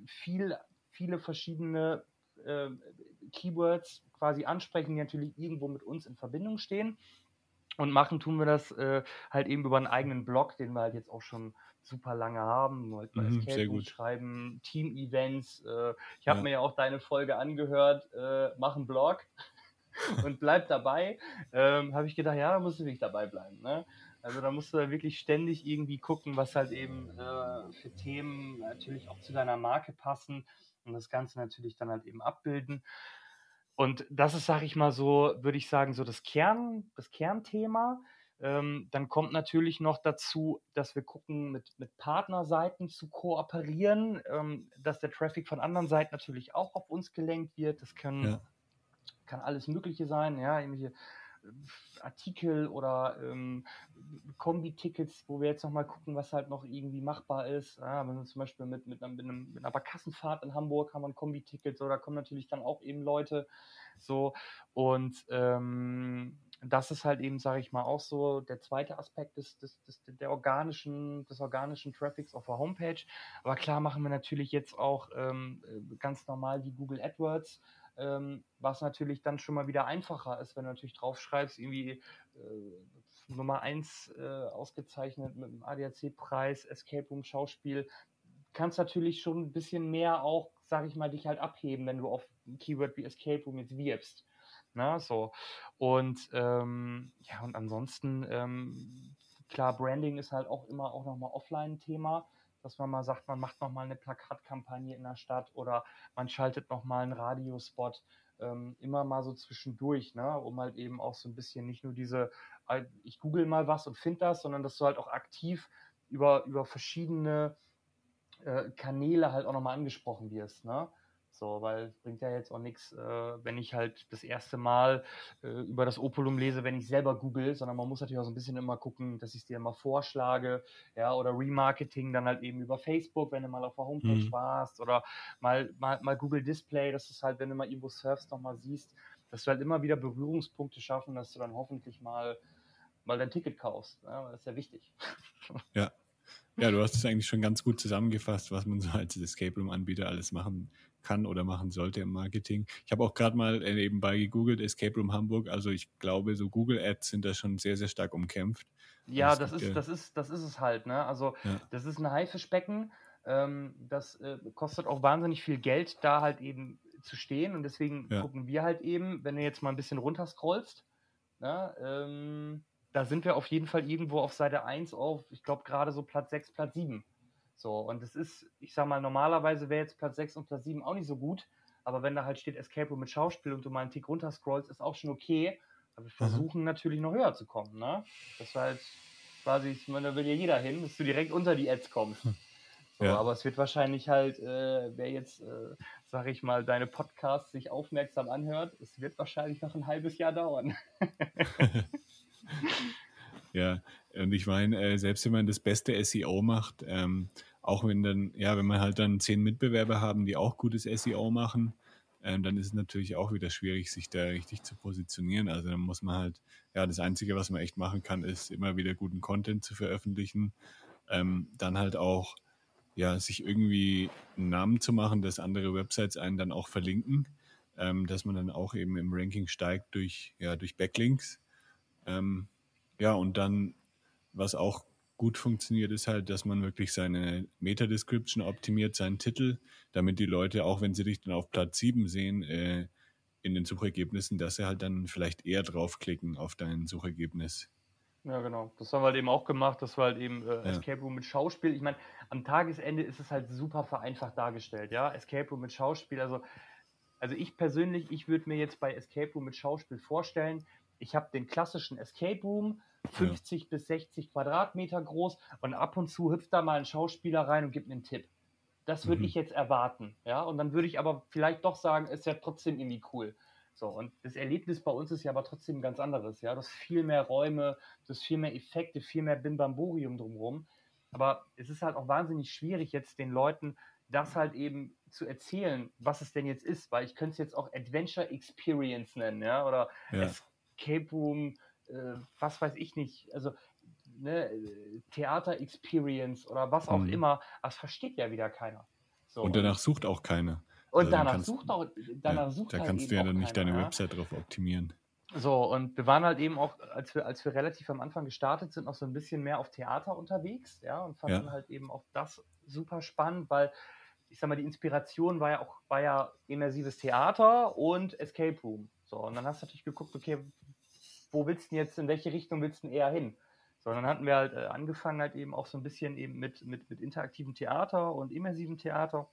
viel, viele verschiedene äh, Keywords quasi ansprechen, die natürlich irgendwo mit uns in Verbindung stehen. Und machen tun wir das äh, halt eben über einen eigenen Blog, den wir halt jetzt auch schon super lange haben, halt mal mhm, Escape schreiben, Team-Events. Äh, ich habe ja. mir ja auch deine Folge angehört, äh, mach einen Blog (laughs) und bleib dabei. Ähm, habe ich gedacht, ja, da musst du wirklich dabei bleiben. Ne? Also da musst du da wirklich ständig irgendwie gucken, was halt eben äh, für Themen natürlich auch zu deiner Marke passen und das Ganze natürlich dann halt eben abbilden. Und das ist, sage ich mal so, würde ich sagen, so das Kern, das Kernthema. Ähm, dann kommt natürlich noch dazu, dass wir gucken, mit, mit Partnerseiten zu kooperieren, ähm, dass der Traffic von anderen Seiten natürlich auch auf uns gelenkt wird. Das kann, ja. kann alles Mögliche sein, ja, irgendwelche äh, Artikel oder ähm, Kombi-Tickets, wo wir jetzt nochmal gucken, was halt noch irgendwie machbar ist. Ja, wenn wir zum Beispiel mit, mit, einem, mit, einem, mit einer Barkassenfahrt in Hamburg haben wir ein Kombi-Ticket, so, da kommen natürlich dann auch eben Leute so und ähm, das ist halt eben, sage ich mal, auch so der zweite Aspekt des, des, des, der organischen, des organischen Traffics auf der Homepage. Aber klar machen wir natürlich jetzt auch ähm, ganz normal die Google AdWords, ähm, was natürlich dann schon mal wieder einfacher ist, wenn du natürlich draufschreibst, irgendwie äh, Nummer 1 äh, ausgezeichnet mit dem ADAC-Preis, Escape Room Schauspiel, kannst natürlich schon ein bisschen mehr auch, sage ich mal, dich halt abheben, wenn du auf ein Keyword wie Escape Room jetzt wirbst. Ne, so. Und ähm, ja, und ansonsten, ähm, klar, Branding ist halt auch immer auch nochmal Offline-Thema, dass man mal sagt, man macht nochmal eine Plakatkampagne in der Stadt oder man schaltet nochmal einen Radiospot. Ähm, immer mal so zwischendurch, ne, um halt eben auch so ein bisschen nicht nur diese, äh, ich google mal was und finde das, sondern dass du halt auch aktiv über, über verschiedene äh, Kanäle halt auch nochmal angesprochen wirst, ne? So, weil es bringt ja jetzt auch nichts, äh, wenn ich halt das erste Mal äh, über das Opulum lese, wenn ich selber google, sondern man muss natürlich auch so ein bisschen immer gucken, dass ich es dir immer vorschlage, ja, oder Remarketing dann halt eben über Facebook, wenn du mal auf der Homepage mhm. warst, oder mal, mal, mal Google Display, dass du es halt, wenn du mal irgendwo surfst, nochmal siehst, dass du halt immer wieder Berührungspunkte schaffen, dass du dann hoffentlich mal, mal dein Ticket kaufst. Ja, das ist ja wichtig. (laughs) Ja. Ja, du hast es eigentlich schon ganz gut zusammengefasst, was man so als Escape Room-Anbieter alles machen kann oder machen sollte im Marketing. Ich habe auch gerade mal äh, nebenbei gegoogelt, Escape Room Hamburg. Also ich glaube, so Google Ads sind da schon sehr, sehr stark umkämpft. Ja, das, ist, das, ist, das ist es halt. Ne? Also ja. das ist ein Haifischbecken. Ähm, das äh, kostet auch wahnsinnig viel Geld, da halt eben zu stehen. Und deswegen ja. gucken wir halt eben, wenn du jetzt mal ein bisschen runterscrollst, ne, ähm, da sind wir auf jeden Fall irgendwo auf Seite 1 auf, ich glaube gerade so Platz 6, Platz 7. So, und es ist, ich sag mal, normalerweise wäre jetzt Platz 6 und Platz 7 auch nicht so gut, aber wenn da halt steht Escape Room mit Schauspiel und du mal einen Tick runter scrollst, ist auch schon okay. Aber wir mhm. versuchen mhm. natürlich noch höher zu kommen, ne? Das war halt quasi, ich meine, da will ja jeder hin, dass du direkt unter die Ads kommst. Hm. So, ja. Aber es wird wahrscheinlich halt, äh, wer jetzt, äh, sag ich mal, deine Podcasts sich aufmerksam anhört, es wird wahrscheinlich noch ein halbes Jahr dauern. (laughs) ja, und ich meine, äh, selbst wenn man das beste SEO macht, ähm, auch wenn dann, ja, wenn man halt dann zehn Mitbewerber haben, die auch gutes SEO machen, ähm, dann ist es natürlich auch wieder schwierig, sich da richtig zu positionieren. Also dann muss man halt, ja, das Einzige, was man echt machen kann, ist immer wieder guten Content zu veröffentlichen. Ähm, dann halt auch, ja, sich irgendwie einen Namen zu machen, dass andere Websites einen dann auch verlinken, ähm, dass man dann auch eben im Ranking steigt durch, ja, durch Backlinks. Ähm, ja, und dann, was auch gut funktioniert, ist halt, dass man wirklich seine Meta-Description optimiert, seinen Titel, damit die Leute, auch wenn sie dich dann auf Platz 7 sehen, äh, in den Suchergebnissen, dass sie halt dann vielleicht eher draufklicken auf dein Suchergebnis. Ja, genau. Das haben wir halt eben auch gemacht. Das war halt eben äh, Escape Room mit Schauspiel. Ich meine, am Tagesende ist es halt super vereinfacht dargestellt, ja. Escape Room mit Schauspiel. Also, also ich persönlich, ich würde mir jetzt bei Escape Room mit Schauspiel vorstellen, ich habe den klassischen Escape Room, 50 ja. bis 60 Quadratmeter groß und ab und zu hüpft da mal ein Schauspieler rein und gibt mir einen Tipp. Das würde mhm. ich jetzt erwarten, ja. Und dann würde ich aber vielleicht doch sagen, ist ja trotzdem irgendwie cool. So, und das Erlebnis bei uns ist ja aber trotzdem ein ganz anderes, ja. Du hast viel mehr Räume, du hast viel mehr Effekte, viel mehr Bimbamborium drumherum. Aber es ist halt auch wahnsinnig schwierig, jetzt den Leuten das halt eben zu erzählen, was es denn jetzt ist, weil ich könnte es jetzt auch Adventure Experience nennen, ja, oder ja. Escape Room äh, was weiß ich nicht, also ne, Theater-Experience oder was auch mhm. immer, das versteht ja wieder keiner. So, und danach sucht auch keiner. Und also danach kannst, sucht auch, danach ja, sucht Da halt kannst du ja dann nicht deine ja? Website drauf optimieren. So, und wir waren halt eben auch, als wir, als wir relativ am Anfang gestartet sind, noch so ein bisschen mehr auf Theater unterwegs, ja, und fanden ja. halt eben auch das super spannend, weil ich sag mal, die Inspiration war ja auch, war ja immersives Theater und Escape Room. So, und dann hast du natürlich geguckt, okay, wo willst du jetzt, in welche Richtung willst du eher hin? So, dann hatten wir halt äh, angefangen halt eben auch so ein bisschen eben mit, mit, mit interaktivem Theater und immersivem Theater,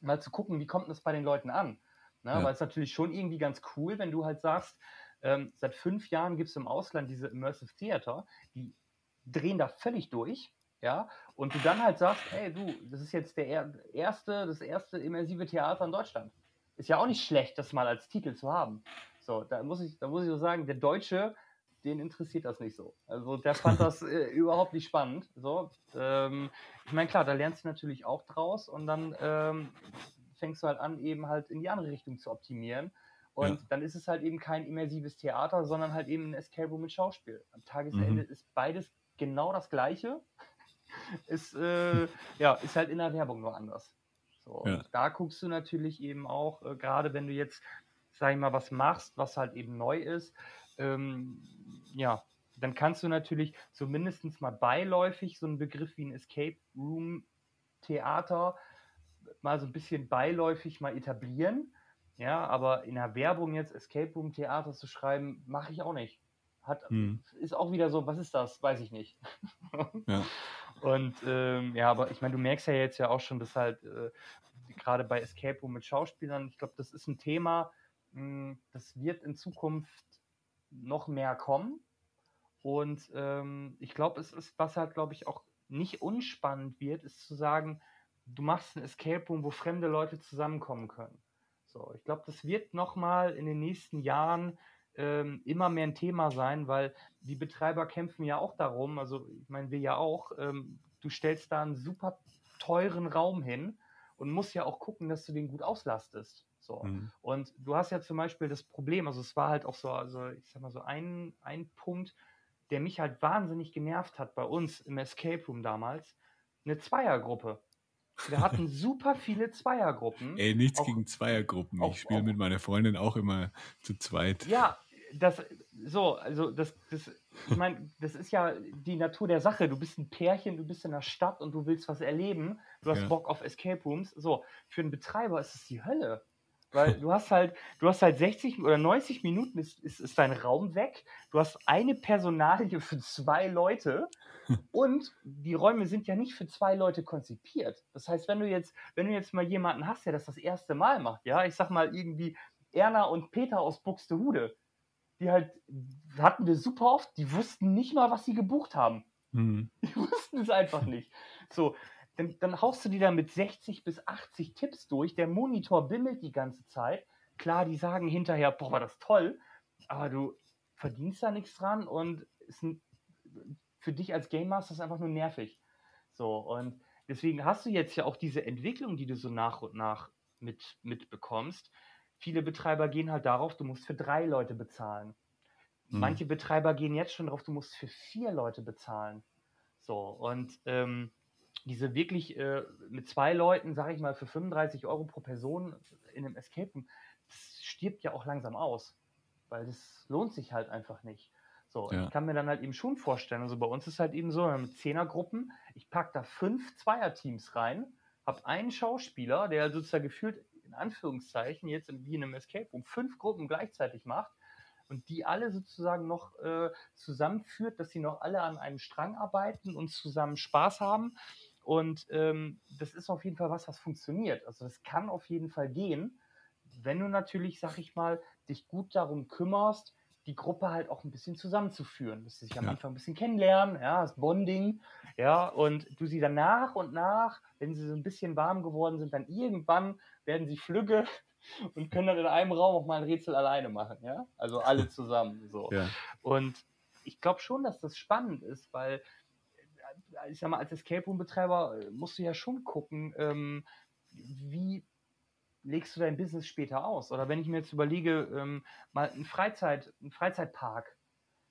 mal zu gucken, wie kommt das bei den Leuten an? Ne? Ja. Weil es natürlich schon irgendwie ganz cool, wenn du halt sagst, ähm, seit fünf Jahren gibt es im Ausland diese Immersive Theater, die drehen da völlig durch, ja, und du dann halt sagst, ey du, das ist jetzt der erste, das erste immersive Theater in Deutschland. Ist ja auch nicht schlecht, das mal als Titel zu haben. So, da muss ich, da muss ich so sagen, der Deutsche, den interessiert das nicht so. Also der fand das (laughs) äh, überhaupt nicht spannend. So, ähm, ich meine, klar, da lernst du natürlich auch draus und dann ähm, fängst du halt an, eben halt in die andere Richtung zu optimieren. Und ja. dann ist es halt eben kein immersives Theater, sondern halt eben ein Escape Room mit Schauspiel. Am Tagesende mhm. ist beides genau das Gleiche. (laughs) ist, äh, ja, ist halt in der Werbung nur anders. So, ja. da guckst du natürlich eben auch, äh, gerade wenn du jetzt sag ich mal, was machst, was halt eben neu ist, ähm, ja, dann kannst du natürlich zumindest mal beiläufig so einen Begriff wie ein Escape Room Theater mal so ein bisschen beiläufig mal etablieren. Ja, aber in der Werbung jetzt Escape Room Theater zu schreiben, mache ich auch nicht. Hat, hm. Ist auch wieder so, was ist das? Weiß ich nicht. (laughs) ja. Und ähm, ja, aber ich meine, du merkst ja jetzt ja auch schon, dass halt äh, gerade bei Escape Room mit Schauspielern, ich glaube, das ist ein Thema, das wird in Zukunft noch mehr kommen. Und ähm, ich glaube, es ist, was halt, glaube ich, auch nicht unspannend wird, ist zu sagen, du machst ein Escape Room, wo fremde Leute zusammenkommen können. So, ich glaube, das wird nochmal in den nächsten Jahren ähm, immer mehr ein Thema sein, weil die Betreiber kämpfen ja auch darum, also ich meine, wir ja auch, ähm, du stellst da einen super teuren Raum hin und musst ja auch gucken, dass du den gut auslastest. So. Mhm. Und du hast ja zum Beispiel das Problem, also es war halt auch so, also ich sag mal so ein, ein Punkt, der mich halt wahnsinnig genervt hat bei uns im Escape Room damals, eine Zweiergruppe. Wir hatten (laughs) super viele Zweiergruppen. Ey, nichts auch, gegen Zweiergruppen. Auch, ich spiele mit meiner Freundin auch immer zu zweit. Ja, das, so, also das, das, ich meine, das ist ja die Natur der Sache. Du bist ein Pärchen, du bist in der Stadt und du willst was erleben. Du hast ja. Bock auf Escape Rooms. So, für einen Betreiber ist es die Hölle. Weil (laughs) du hast halt, du hast halt 60 oder 90 Minuten ist, ist, ist dein Raum weg. Du hast eine Personalie (laughs) für zwei Leute und die Räume sind ja nicht für zwei Leute konzipiert. Das heißt, wenn du jetzt, wenn du jetzt mal jemanden hast, der das das erste Mal macht, ja, ich sag mal irgendwie Erna und Peter aus Buxtehude, die halt, hatten wir super oft, die wussten nicht mal, was sie gebucht haben. Mhm. (laughs) Die wussten es einfach nicht. So, dann, dann haust du die da mit 60 bis 80 Tipps durch. Der Monitor bimmelt die ganze Zeit. Klar, die sagen hinterher, boah, war das toll, aber du verdienst da nichts dran und ist für dich als Game Master ist einfach nur nervig. So, und deswegen hast du jetzt ja auch diese Entwicklung, die du so nach und nach mit, mitbekommst. Viele Betreiber gehen halt darauf, du musst für drei Leute bezahlen. Mhm. Manche Betreiber gehen jetzt schon darauf, du musst für vier Leute bezahlen. So, und ähm, diese wirklich äh, mit zwei Leuten, sage ich mal, für 35 Euro pro Person in einem Escape Room, das stirbt ja auch langsam aus, weil das lohnt sich halt einfach nicht. So, ja. ich kann mir dann halt eben schon vorstellen, also bei uns ist halt eben so, mit Zehnergruppen, ich packe da fünf Zweierteams rein, habe einen Schauspieler, der sozusagen gefühlt in Anführungszeichen jetzt wie in einem Escape Room fünf Gruppen gleichzeitig macht und die alle sozusagen noch äh, zusammenführt, dass sie noch alle an einem Strang arbeiten und zusammen Spaß haben und ähm, das ist auf jeden Fall was, was funktioniert. Also das kann auf jeden Fall gehen, wenn du natürlich, sag ich mal, dich gut darum kümmerst, die Gruppe halt auch ein bisschen zusammenzuführen, dass sie sich am ja. Anfang ein bisschen kennenlernen, ja, das Bonding, ja, und du sie dann nach und nach, wenn sie so ein bisschen warm geworden sind, dann irgendwann werden sie flügge (laughs) und können dann in einem Raum auch mal ein Rätsel alleine machen, ja, also alle (laughs) zusammen, so. Ja. Und ich glaube schon, dass das spannend ist, weil ich sag mal, als Escape Room-Betreiber äh, musst du ja schon gucken, ähm, wie legst du dein Business später aus? Oder wenn ich mir jetzt überlege, ähm, mal ein, Freizeit, ein Freizeitpark.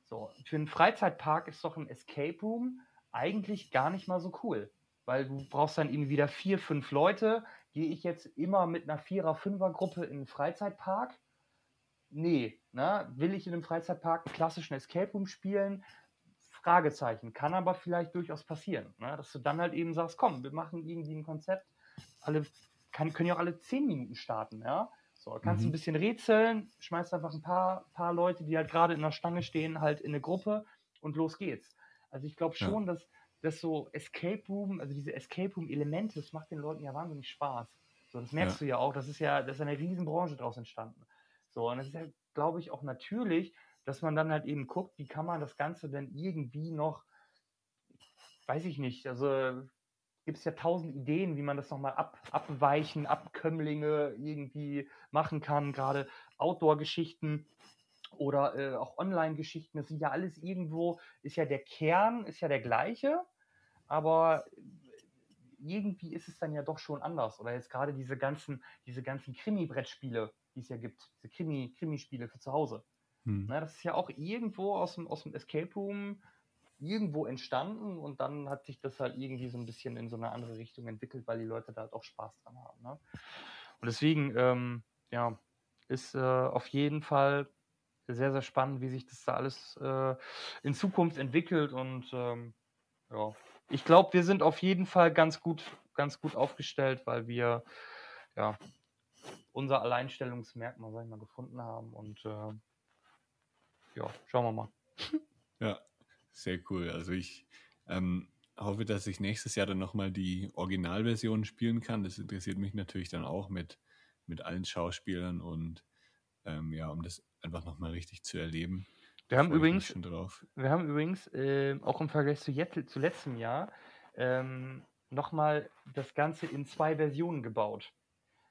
So, für einen Freizeitpark ist doch ein Escape Room eigentlich gar nicht mal so cool. Weil du brauchst dann eben wieder vier, fünf Leute. Gehe ich jetzt immer mit einer Vierer-, Fünfer-Gruppe in einen Freizeitpark? Nee, ne? Will ich in einem Freizeitpark einen klassischen Escape Room spielen? Fragezeichen. Kann aber vielleicht durchaus passieren, ne? dass du dann halt eben sagst, komm, wir machen irgendwie ein Konzept. Alle kann, können ja auch alle zehn Minuten starten, ja. So, kannst mhm. ein bisschen rätseln, schmeißt einfach ein paar, paar Leute, die halt gerade in der Stange stehen, halt in eine Gruppe und los geht's. Also ich glaube schon, ja. dass, dass so Escape Room, also diese Escape Room-Elemente, das macht den Leuten ja wahnsinnig Spaß. So, das merkst ja. du ja auch, das ist ja, das ist eine riesen Branche daraus entstanden. So, und das ist ja, glaube ich, auch natürlich, dass man dann halt eben guckt, wie kann man das Ganze denn irgendwie noch, weiß ich nicht, also gibt es ja tausend Ideen, wie man das nochmal ab, abweichen, Abkömmlinge irgendwie machen kann, gerade Outdoor-Geschichten oder äh, auch Online-Geschichten, das sind ja alles irgendwo, ist ja der Kern, ist ja der gleiche, aber irgendwie ist es dann ja doch schon anders. Oder jetzt gerade diese ganzen, diese ganzen Krimi-Brettspiele, die es ja gibt, diese Krimi, Krimispiele für zu Hause. Hm. Na, das ist ja auch irgendwo aus dem, aus dem Escape Room irgendwo entstanden und dann hat sich das halt irgendwie so ein bisschen in so eine andere Richtung entwickelt, weil die Leute da halt auch Spaß dran haben. Ne? Und deswegen, ähm, ja, ist äh, auf jeden Fall sehr, sehr spannend, wie sich das da alles äh, in Zukunft entwickelt und ähm, ja, ich glaube, wir sind auf jeden Fall ganz gut, ganz gut aufgestellt, weil wir ja unser Alleinstellungsmerkmal, sag ich mal, gefunden haben und äh, ja, schauen wir mal. (laughs) Ja, sehr cool. Also ich ähm, hoffe, dass ich nächstes Jahr dann nochmal die Originalversion spielen kann. Das interessiert mich natürlich dann auch mit, mit allen Schauspielern und ähm, ja, um das einfach nochmal richtig zu erleben. Wir haben übrigens, wir haben übrigens äh, auch im Vergleich zu, jetzt, zu letztem Jahr ähm, nochmal das Ganze in zwei Versionen gebaut.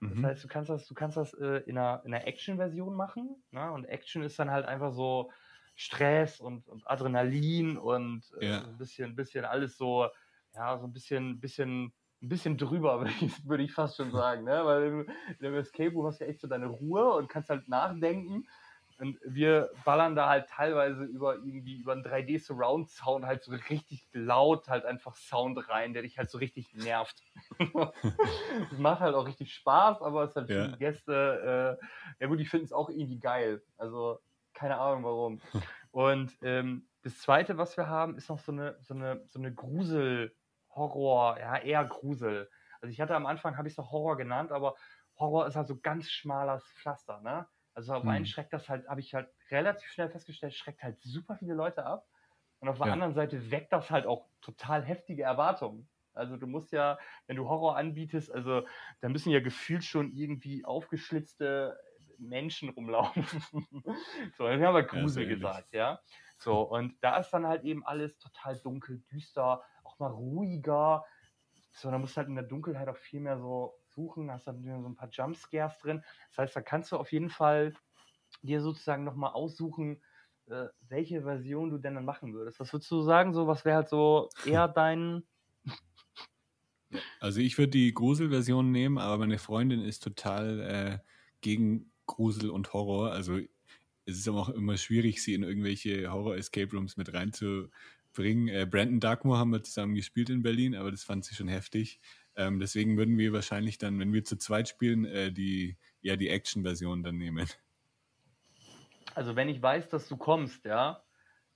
Das mhm. heißt, du kannst das, du kannst das äh, in einer, in einer Action-Version machen. Ne? Und Action ist dann halt einfach so Stress und, und Adrenalin und äh, ja. ein bisschen, bisschen alles so, ja, so ein bisschen, bisschen, ein bisschen drüber, (laughs) würde ich, würd ich fast schon sagen. Ne? Weil in dem Escape Room hast du ja echt so deine Ruhe und kannst halt nachdenken. Und wir ballern da halt teilweise über irgendwie über einen 3D Surround Sound halt so richtig laut halt einfach Sound rein, der dich halt so richtig nervt. (laughs) das macht halt auch richtig Spaß, aber es für die Gäste, äh, ja gut, die finden es auch irgendwie geil. Also keine Ahnung warum. (laughs) Und ähm, das zweite, was wir haben, ist noch so eine, so eine, so eine Grusel, Horror, ja, eher Grusel. Also ich hatte am Anfang, habe ich es noch Horror genannt, aber Horror ist halt so ganz schmales Pflaster, ne? Also auf hm. einen schreckt das halt, habe ich halt relativ schnell festgestellt, schreckt halt super viele Leute ab. Und auf der ja. anderen Seite weckt das halt auch total heftige Erwartungen. Also du musst ja, wenn du Horror anbietest, also da müssen ja gefühlt schon irgendwie aufgeschlitzte Menschen rumlaufen. (laughs) so, dann haben wir Grusel ja, gesagt, ja. So, und da ist dann halt eben alles total dunkel, düster, auch mal ruhiger. So, dann musst du halt in der Dunkelheit auch viel mehr so suchen, hast dann so ein paar Jumpscares drin. Das heißt, da kannst du auf jeden Fall dir sozusagen nochmal aussuchen, äh, welche Version du denn dann machen würdest. Was würdest du sagen? So, was wäre halt so eher (laughs) dein. Also ich würde die Gruselversion nehmen, aber meine Freundin ist total äh, gegen Grusel und Horror. Also es ist aber auch immer schwierig, sie in irgendwelche Horror-Escape Rooms mit reinzubringen. Äh, Brandon Darkmoor haben wir zusammen gespielt in Berlin, aber das fand sie schon heftig. Ähm, deswegen würden wir wahrscheinlich dann, wenn wir zu zweit spielen, äh, die, ja, die Action-Version dann nehmen. Also wenn ich weiß, dass du kommst, ja,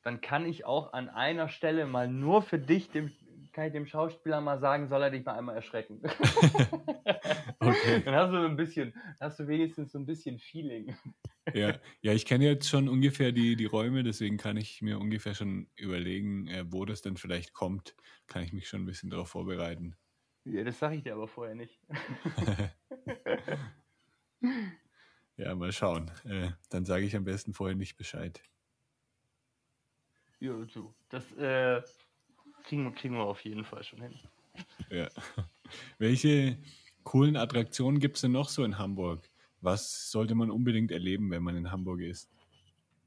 dann kann ich auch an einer Stelle mal nur für dich, dem, kann ich dem Schauspieler mal sagen, soll er dich mal einmal erschrecken. (laughs) (laughs) okay. Dann hast du ein bisschen, hast du wenigstens so ein bisschen Feeling. (laughs) ja, ja, ich kenne jetzt schon ungefähr die, die Räume, deswegen kann ich mir ungefähr schon überlegen, äh, wo das denn vielleicht kommt. Kann ich mich schon ein bisschen darauf vorbereiten. Ja, das sage ich dir aber vorher nicht. ja, mal schauen. Äh, dann sage ich am besten vorher nicht Bescheid. Ja, so. Das äh, kriegen, kriegen wir auf jeden Fall schon hin. Ja. (laughs) Welche coolen Attraktionen gibt es denn noch so in Hamburg? Was sollte man unbedingt erleben, wenn man in Hamburg ist?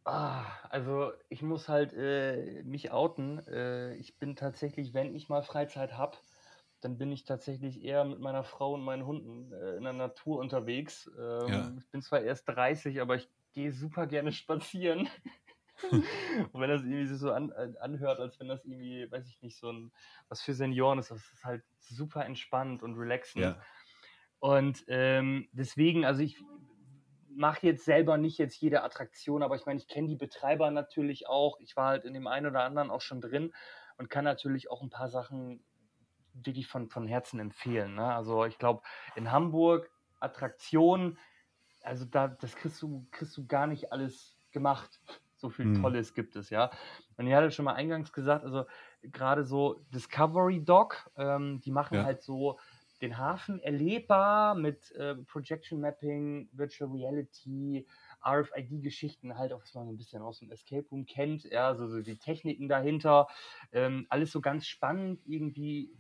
Ah, also ich muss halt äh, mich outen. Äh, ich bin tatsächlich, wenn ich mal Freizeit habe, dann bin ich tatsächlich eher mit meiner Frau und meinen Hunden äh, in der Natur unterwegs. Ähm, ja. Ich bin zwar erst 30, aber ich gehe super gerne (laughs) spazieren. (laughs) und wenn das irgendwie so an, äh, anhört, als wenn das irgendwie, weiß ich nicht, so ein, was für Senioren ist, das ist halt super entspannt und relaxend. Ja. Und ähm, deswegen, also ich mache jetzt selber nicht jetzt jede Attraktion, aber ich meine, ich kenne die Betreiber natürlich auch. Ich war halt in dem einen oder anderen auch schon drin und kann natürlich auch ein paar Sachen wirklich von, von Herzen empfehlen. Ne? Also ich glaube, in Hamburg Attraktionen, also da, das kriegst du, kriegst du gar nicht alles gemacht. So viel hm. Tolles gibt es, ja. Und ihr hattet schon mal eingangs gesagt, also gerade so Discovery Dock, ähm, die machen ja. halt so den Hafen erlebbar mit äh, Projection Mapping, Virtual Reality, RFID-Geschichten halt auch, was man so ein bisschen aus dem Escape Room kennt, ja, so, so die Techniken dahinter, ähm, alles so ganz spannend irgendwie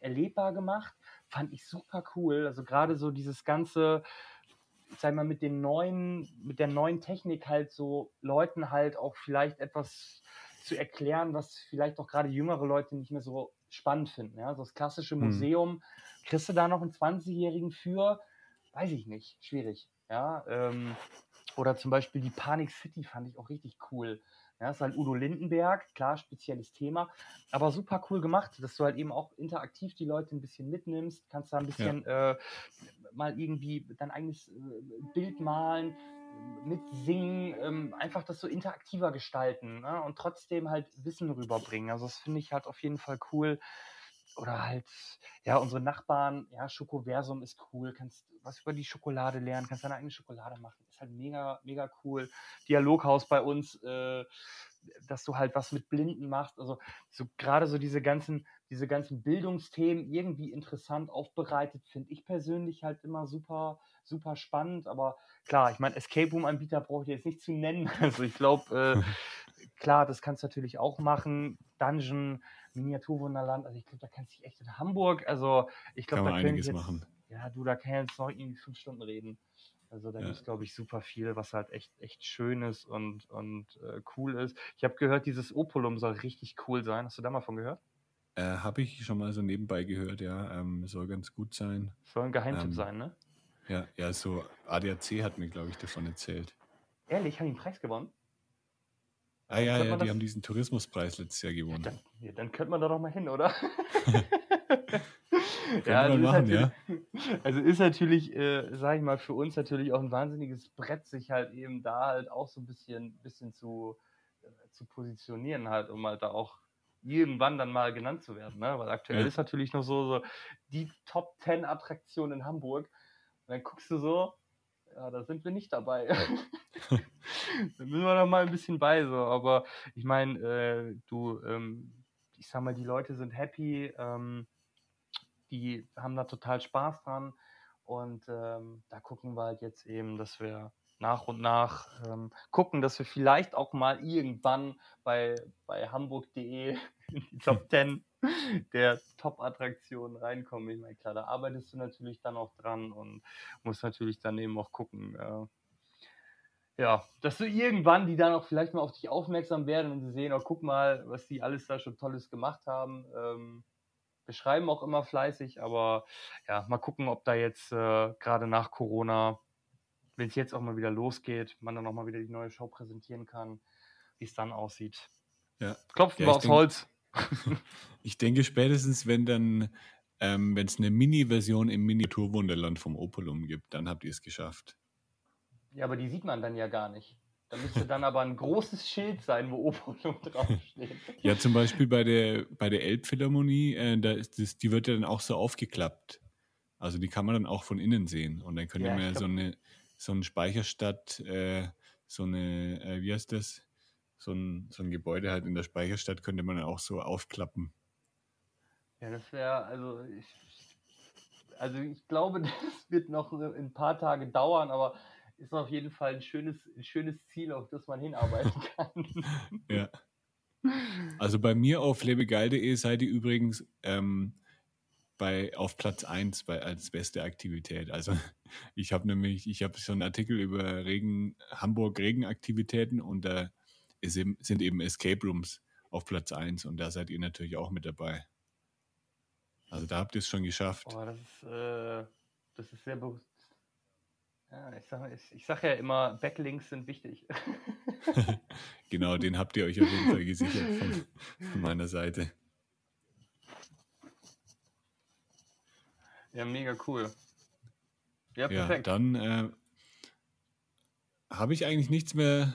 erlebbar gemacht. Fand ich super cool. Also gerade so dieses ganze, sag mal, mit den neuen, mit der neuen Technik halt so Leuten halt auch vielleicht etwas zu erklären, was vielleicht auch gerade jüngere Leute nicht mehr so spannend finden. Ja? So das klassische hm. Museum, hm. kriegst du da noch einen 20-Jährigen für? Weiß ich nicht. Schwierig. Ja, ähm, oder zum Beispiel die Panic City fand ich auch richtig cool. Ja, das ist halt Udo Lindenberg, klar, spezielles Thema, aber super cool gemacht, dass du halt eben auch interaktiv die Leute ein bisschen mitnimmst, kannst da ein bisschen ja. äh, mal irgendwie dein eigenes äh, Bild malen, mitsingen, ähm, einfach das so interaktiver gestalten ne? und trotzdem halt Wissen rüberbringen. Also das finde ich halt auf jeden Fall cool oder halt, ja, unsere Nachbarn, ja, Schokoversum ist cool, kannst was über die Schokolade lernen, kannst deine eigene Schokolade machen, ist halt mega, mega cool. Dialoghaus bei uns, äh, dass du halt was mit Blinden machst, also so gerade so diese ganzen, diese ganzen Bildungsthemen irgendwie interessant aufbereitet, finde ich persönlich halt immer super, super spannend, aber klar, ich meine, Escape Room Anbieter brauche ich jetzt nicht zu nennen, (laughs) also ich glaube, äh, (laughs) (laughs) klar, das kannst du natürlich auch machen, Dungeon, Miniaturwunderland. Also ich glaube, da kannst du echt in Hamburg, also ich glaube, da einiges jetzt, machen. ja, du, da kann jetzt noch irgendwie fünf Stunden reden. Also da ja. gibt es, glaube ich, super viel, was halt echt, echt schön ist und, und äh, cool ist. Ich habe gehört, dieses Opulum soll richtig cool sein. Hast du da mal von gehört? Äh, habe ich schon mal so nebenbei gehört, ja. Ähm, soll ganz gut sein. Soll ein Geheimtipp ähm, sein, ne? Ja, ja, so ADAC hat mir, glaube ich, davon erzählt. Ehrlich, haben die einen Preis gewonnen? Ah ja, ja, die das... haben diesen Tourismuspreis letztes Jahr gewonnen. Ja, dann, ja, dann könnte man da doch mal hin, oder? (laughs) ja, also machen, ja. Also ist natürlich, äh, sag ich mal, für uns natürlich auch ein wahnsinniges Brett, sich halt eben da halt auch so ein bisschen, bisschen zu, äh, zu positionieren halt, um halt da auch irgendwann dann mal genannt zu werden. Ne? Weil aktuell ja. ist natürlich noch so, so die Top 10 Attraktion in Hamburg. Und dann guckst du so, ja, da sind wir nicht dabei. (laughs) (laughs) da müssen wir doch mal ein bisschen bei so. Aber ich meine, äh, du, ähm, ich sag mal, die Leute sind happy. Ähm, die haben da total Spaß dran. Und ähm, da gucken wir halt jetzt eben, dass wir nach und nach ähm, gucken, dass wir vielleicht auch mal irgendwann bei, bei hamburg.de (laughs) in die Top 10 der Top-Attraktionen reinkommen. Ich meine, klar, da arbeitest du natürlich dann auch dran und musst natürlich dann eben auch gucken, äh, ja, dass du irgendwann die dann auch vielleicht mal auf dich aufmerksam werden und sie sehen, oh, guck mal, was die alles da schon Tolles gemacht haben. Ähm, wir schreiben auch immer fleißig, aber ja, mal gucken, ob da jetzt äh, gerade nach Corona, wenn es jetzt auch mal wieder losgeht, man dann auch mal wieder die neue Show präsentieren kann, wie es dann aussieht. Ja. Klopfen ja, wir aufs denk, Holz. (laughs) ich denke spätestens, wenn dann, ähm, wenn es eine Mini-Version im Miniaturwunderland vom Opolum gibt, dann habt ihr es geschafft. Ja, aber die sieht man dann ja gar nicht. Da müsste dann aber ein großes Schild sein, wo Opolum draufsteht. Ja, zum Beispiel bei der, bei der Elbphilharmonie, äh, da ist das, die wird ja dann auch so aufgeklappt. Also die kann man dann auch von innen sehen. Und dann könnte ja, man ja so eine, so eine Speicherstadt, äh, so eine, äh, wie heißt das? So ein, so ein Gebäude halt in der Speicherstadt könnte man dann auch so aufklappen. Ja, das wäre, also ich, also ich glaube, (laughs) das wird noch ein paar Tage dauern, aber ist auf jeden Fall ein schönes, ein schönes Ziel, auf das man hinarbeiten (laughs) kann. ja. Also bei mir auf lebegeil.de seid ihr übrigens ähm, bei, auf Platz 1 bei, als beste Aktivität. Also (laughs) ich habe nämlich, ich habe so einen Artikel über Regen, Hamburg Regenaktivitäten und da eben, sind eben Escape Rooms auf Platz 1 und da seid ihr natürlich auch mit dabei. Also da habt ihr es schon geschafft. Oh, das ist, äh, das ist sehr, ja, ich sage sag ja immer, Backlinks sind wichtig. (laughs) (laughs) genau, den habt ihr euch auf jeden Fall gesichert von, von meiner Seite. Ja, mega cool. Ja, perfekt. Ja, dann äh, habe ich eigentlich nichts mehr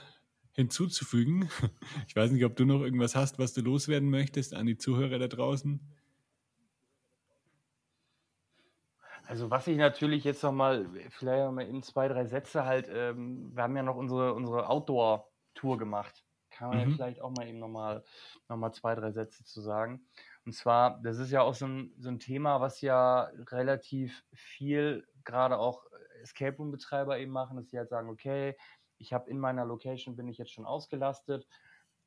hinzuzufügen. (laughs) Ich weiß nicht, ob du noch irgendwas hast, was du loswerden möchtest an die Zuhörer da draußen. Also was ich natürlich jetzt noch mal, vielleicht noch mal in zwei, drei Sätze halt, ähm, wir haben ja noch unsere, unsere Outdoor-Tour gemacht. Kann man mhm. ja vielleicht auch mal eben noch mal, noch mal zwei, drei Sätze zu sagen. Und zwar, das ist ja auch so ein, so ein Thema, was ja relativ viel gerade auch Escape Room-Betreiber eben machen, dass sie halt sagen, okay, ich habe in meiner Location, bin ich jetzt schon ausgelastet,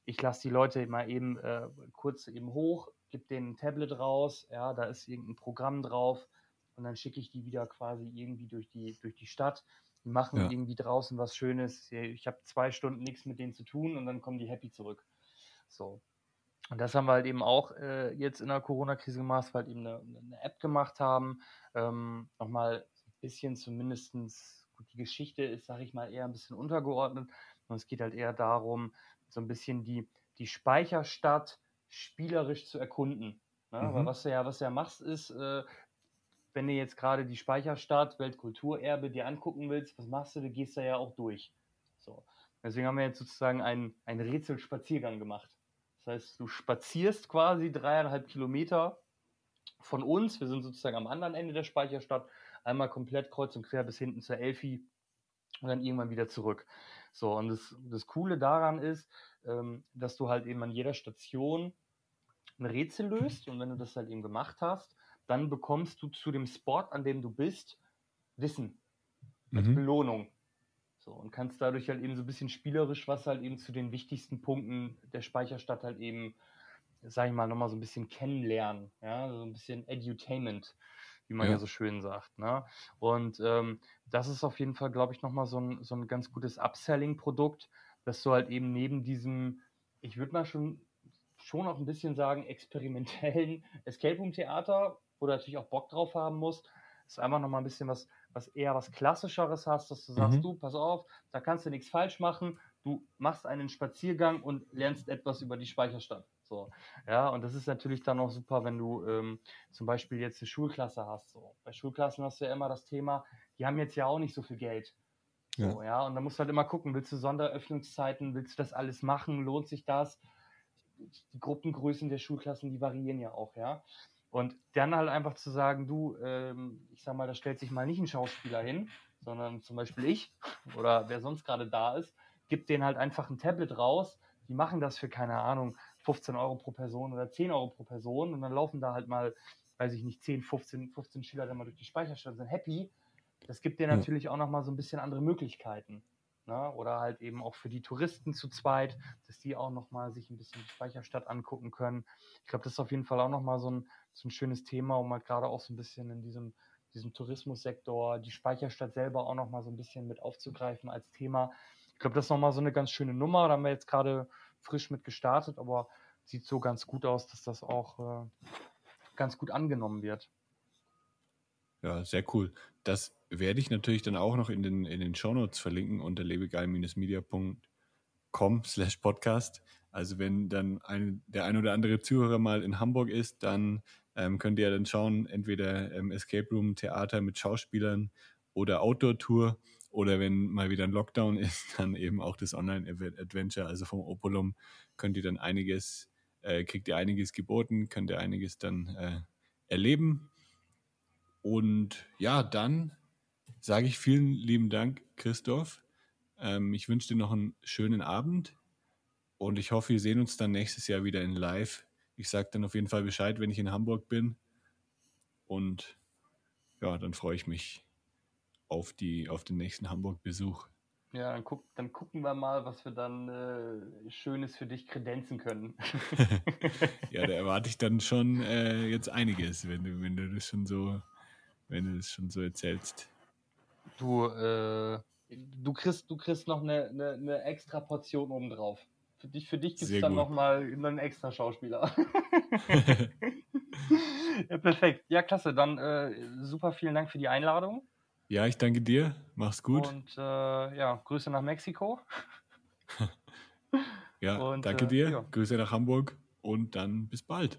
ich lasse die Leute mal eben äh, kurz eben hoch, gebe denen ein Tablet raus, ja, da ist irgendein Programm drauf, und dann schicke ich die wieder quasi irgendwie durch die, durch die Stadt. Die machen ja. irgendwie draußen was Schönes. Ich habe zwei Stunden nichts mit denen zu tun und dann kommen die happy zurück. So. Und das haben wir halt eben auch äh, jetzt in der Corona-Krise gemacht, weil wir halt eben eine, eine App gemacht haben. Ähm, Nochmal ein bisschen zumindestens gut, die Geschichte ist, sage ich mal, eher ein bisschen untergeordnet. Und es geht halt eher darum, so ein bisschen die, die Speicherstadt spielerisch zu erkunden. Ne? Mhm. Weil was du ja, was du ja machst, ist, äh, wenn du jetzt gerade die Speicherstadt, Weltkulturerbe dir angucken willst, was machst du? Du gehst da ja auch durch. So. Deswegen haben wir jetzt sozusagen einen, einen Rätselspaziergang gemacht. Das heißt, du spazierst quasi dreieinhalb Kilometer von uns. Wir sind sozusagen am anderen Ende der Speicherstadt. Einmal komplett kreuz und quer bis hinten zur Elfi und dann irgendwann wieder zurück. So, und das, das Coole daran ist, ähm, dass du halt eben an jeder Station ein Rätsel löst und wenn du das halt eben gemacht hast, dann bekommst du zu dem Spot, an dem du bist, Wissen als mhm. Belohnung. So, und kannst dadurch halt eben so ein bisschen spielerisch was halt eben zu den wichtigsten Punkten der Speicherstadt halt eben, sag ich mal, nochmal so ein bisschen kennenlernen. Ja, so ein bisschen Edutainment. wie man ja, ja so schön sagt. Ne? Und ähm, das ist auf jeden Fall, glaube ich, nochmal so ein, so ein ganz gutes Upselling-Produkt, dass du halt eben neben diesem, ich würde mal schon, schon auch ein bisschen sagen, experimentellen (laughs) Escape Room-Theater, wo du natürlich auch Bock drauf haben musst, ist einfach nochmal ein bisschen was, was eher was Klassischeres hast, dass du sagst, mhm. du, pass auf, da kannst du nichts falsch machen, du machst einen Spaziergang und lernst etwas über die Speicherstadt. So, ja, und das ist natürlich dann auch super, wenn du ähm, zum Beispiel jetzt eine Schulklasse hast. So. Bei Schulklassen hast du ja immer das Thema, die haben jetzt ja auch nicht so viel Geld. So, ja. ja, und da musst du halt immer gucken, willst du Sonderöffnungszeiten, willst du das alles machen, lohnt sich das? Die Gruppengrößen der Schulklassen, die variieren ja auch, ja. Und dann halt einfach zu sagen, du, ähm, ich sag mal, da stellt sich mal nicht ein Schauspieler hin, sondern zum Beispiel ich (laughs) oder wer sonst gerade da ist, gibt denen halt einfach ein Tablet raus. Die machen das für, keine Ahnung, 15 Euro pro Person oder 10 Euro pro Person und dann laufen da halt mal, weiß ich nicht, 10, 15, 15 Schüler dann mal durch die Speicherstadt und sind happy. Das gibt dir natürlich ja. auch nochmal so ein bisschen andere Möglichkeiten. Ne? Oder halt eben auch für die Touristen zu zweit, dass die auch nochmal sich ein bisschen die Speicherstadt angucken können. Ich glaube, das ist auf jeden Fall auch nochmal so ein, so ein schönes Thema, um halt gerade auch so ein bisschen in diesem, diesem Tourismussektor die Speicherstadt selber auch nochmal so ein bisschen mit aufzugreifen als Thema. Ich glaube, das ist nochmal so eine ganz schöne Nummer. Da haben wir jetzt gerade frisch mit gestartet, aber sieht so ganz gut aus, dass das auch äh, ganz gut angenommen wird. Ja, sehr cool. Das werde ich natürlich dann auch noch in den, in den Shownotes verlinken unter lebegeil-media.com slash podcast. Also wenn dann ein, der ein oder andere Zuhörer mal in Hamburg ist, dann ähm, könnt ihr dann schauen, entweder ähm, Escape Room Theater mit Schauspielern oder Outdoor-Tour oder wenn mal wieder ein Lockdown (laughs) ist, dann eben auch das Online-Adventure, also vom Opulum, könnt ihr dann einiges, äh, kriegt ihr einiges geboten, könnt ihr einiges dann äh, erleben. Und ja, dann sage ich vielen lieben Dank, Christoph. Ähm, ich wünsche dir noch einen schönen Abend und ich hoffe, wir sehen uns dann nächstes Jahr wieder in Live. Ich sage dann auf jeden Fall Bescheid, wenn ich in Hamburg bin. Und ja, dann freue ich mich auf, die, auf den nächsten Hamburg-Besuch. Ja, dann, guck, dann gucken wir mal, was wir dann äh, Schönes für dich kredenzen können. (laughs) ja, da erwarte ich dann schon äh, jetzt einiges, wenn du, wenn du das schon so, wenn du das schon so erzählst. Du, äh, du kriegst, du kriegst noch eine, eine, eine extra Portion obendrauf. Für dich, für dich gibt es dann nochmal einen extra Schauspieler. (laughs) ja, perfekt. Ja, klasse. Dann äh, super vielen Dank für die Einladung. Ja, ich danke dir. Mach's gut. Und äh, ja, Grüße nach Mexiko. (laughs) ja, und, danke äh, dir. Ja. Grüße nach Hamburg und dann bis bald.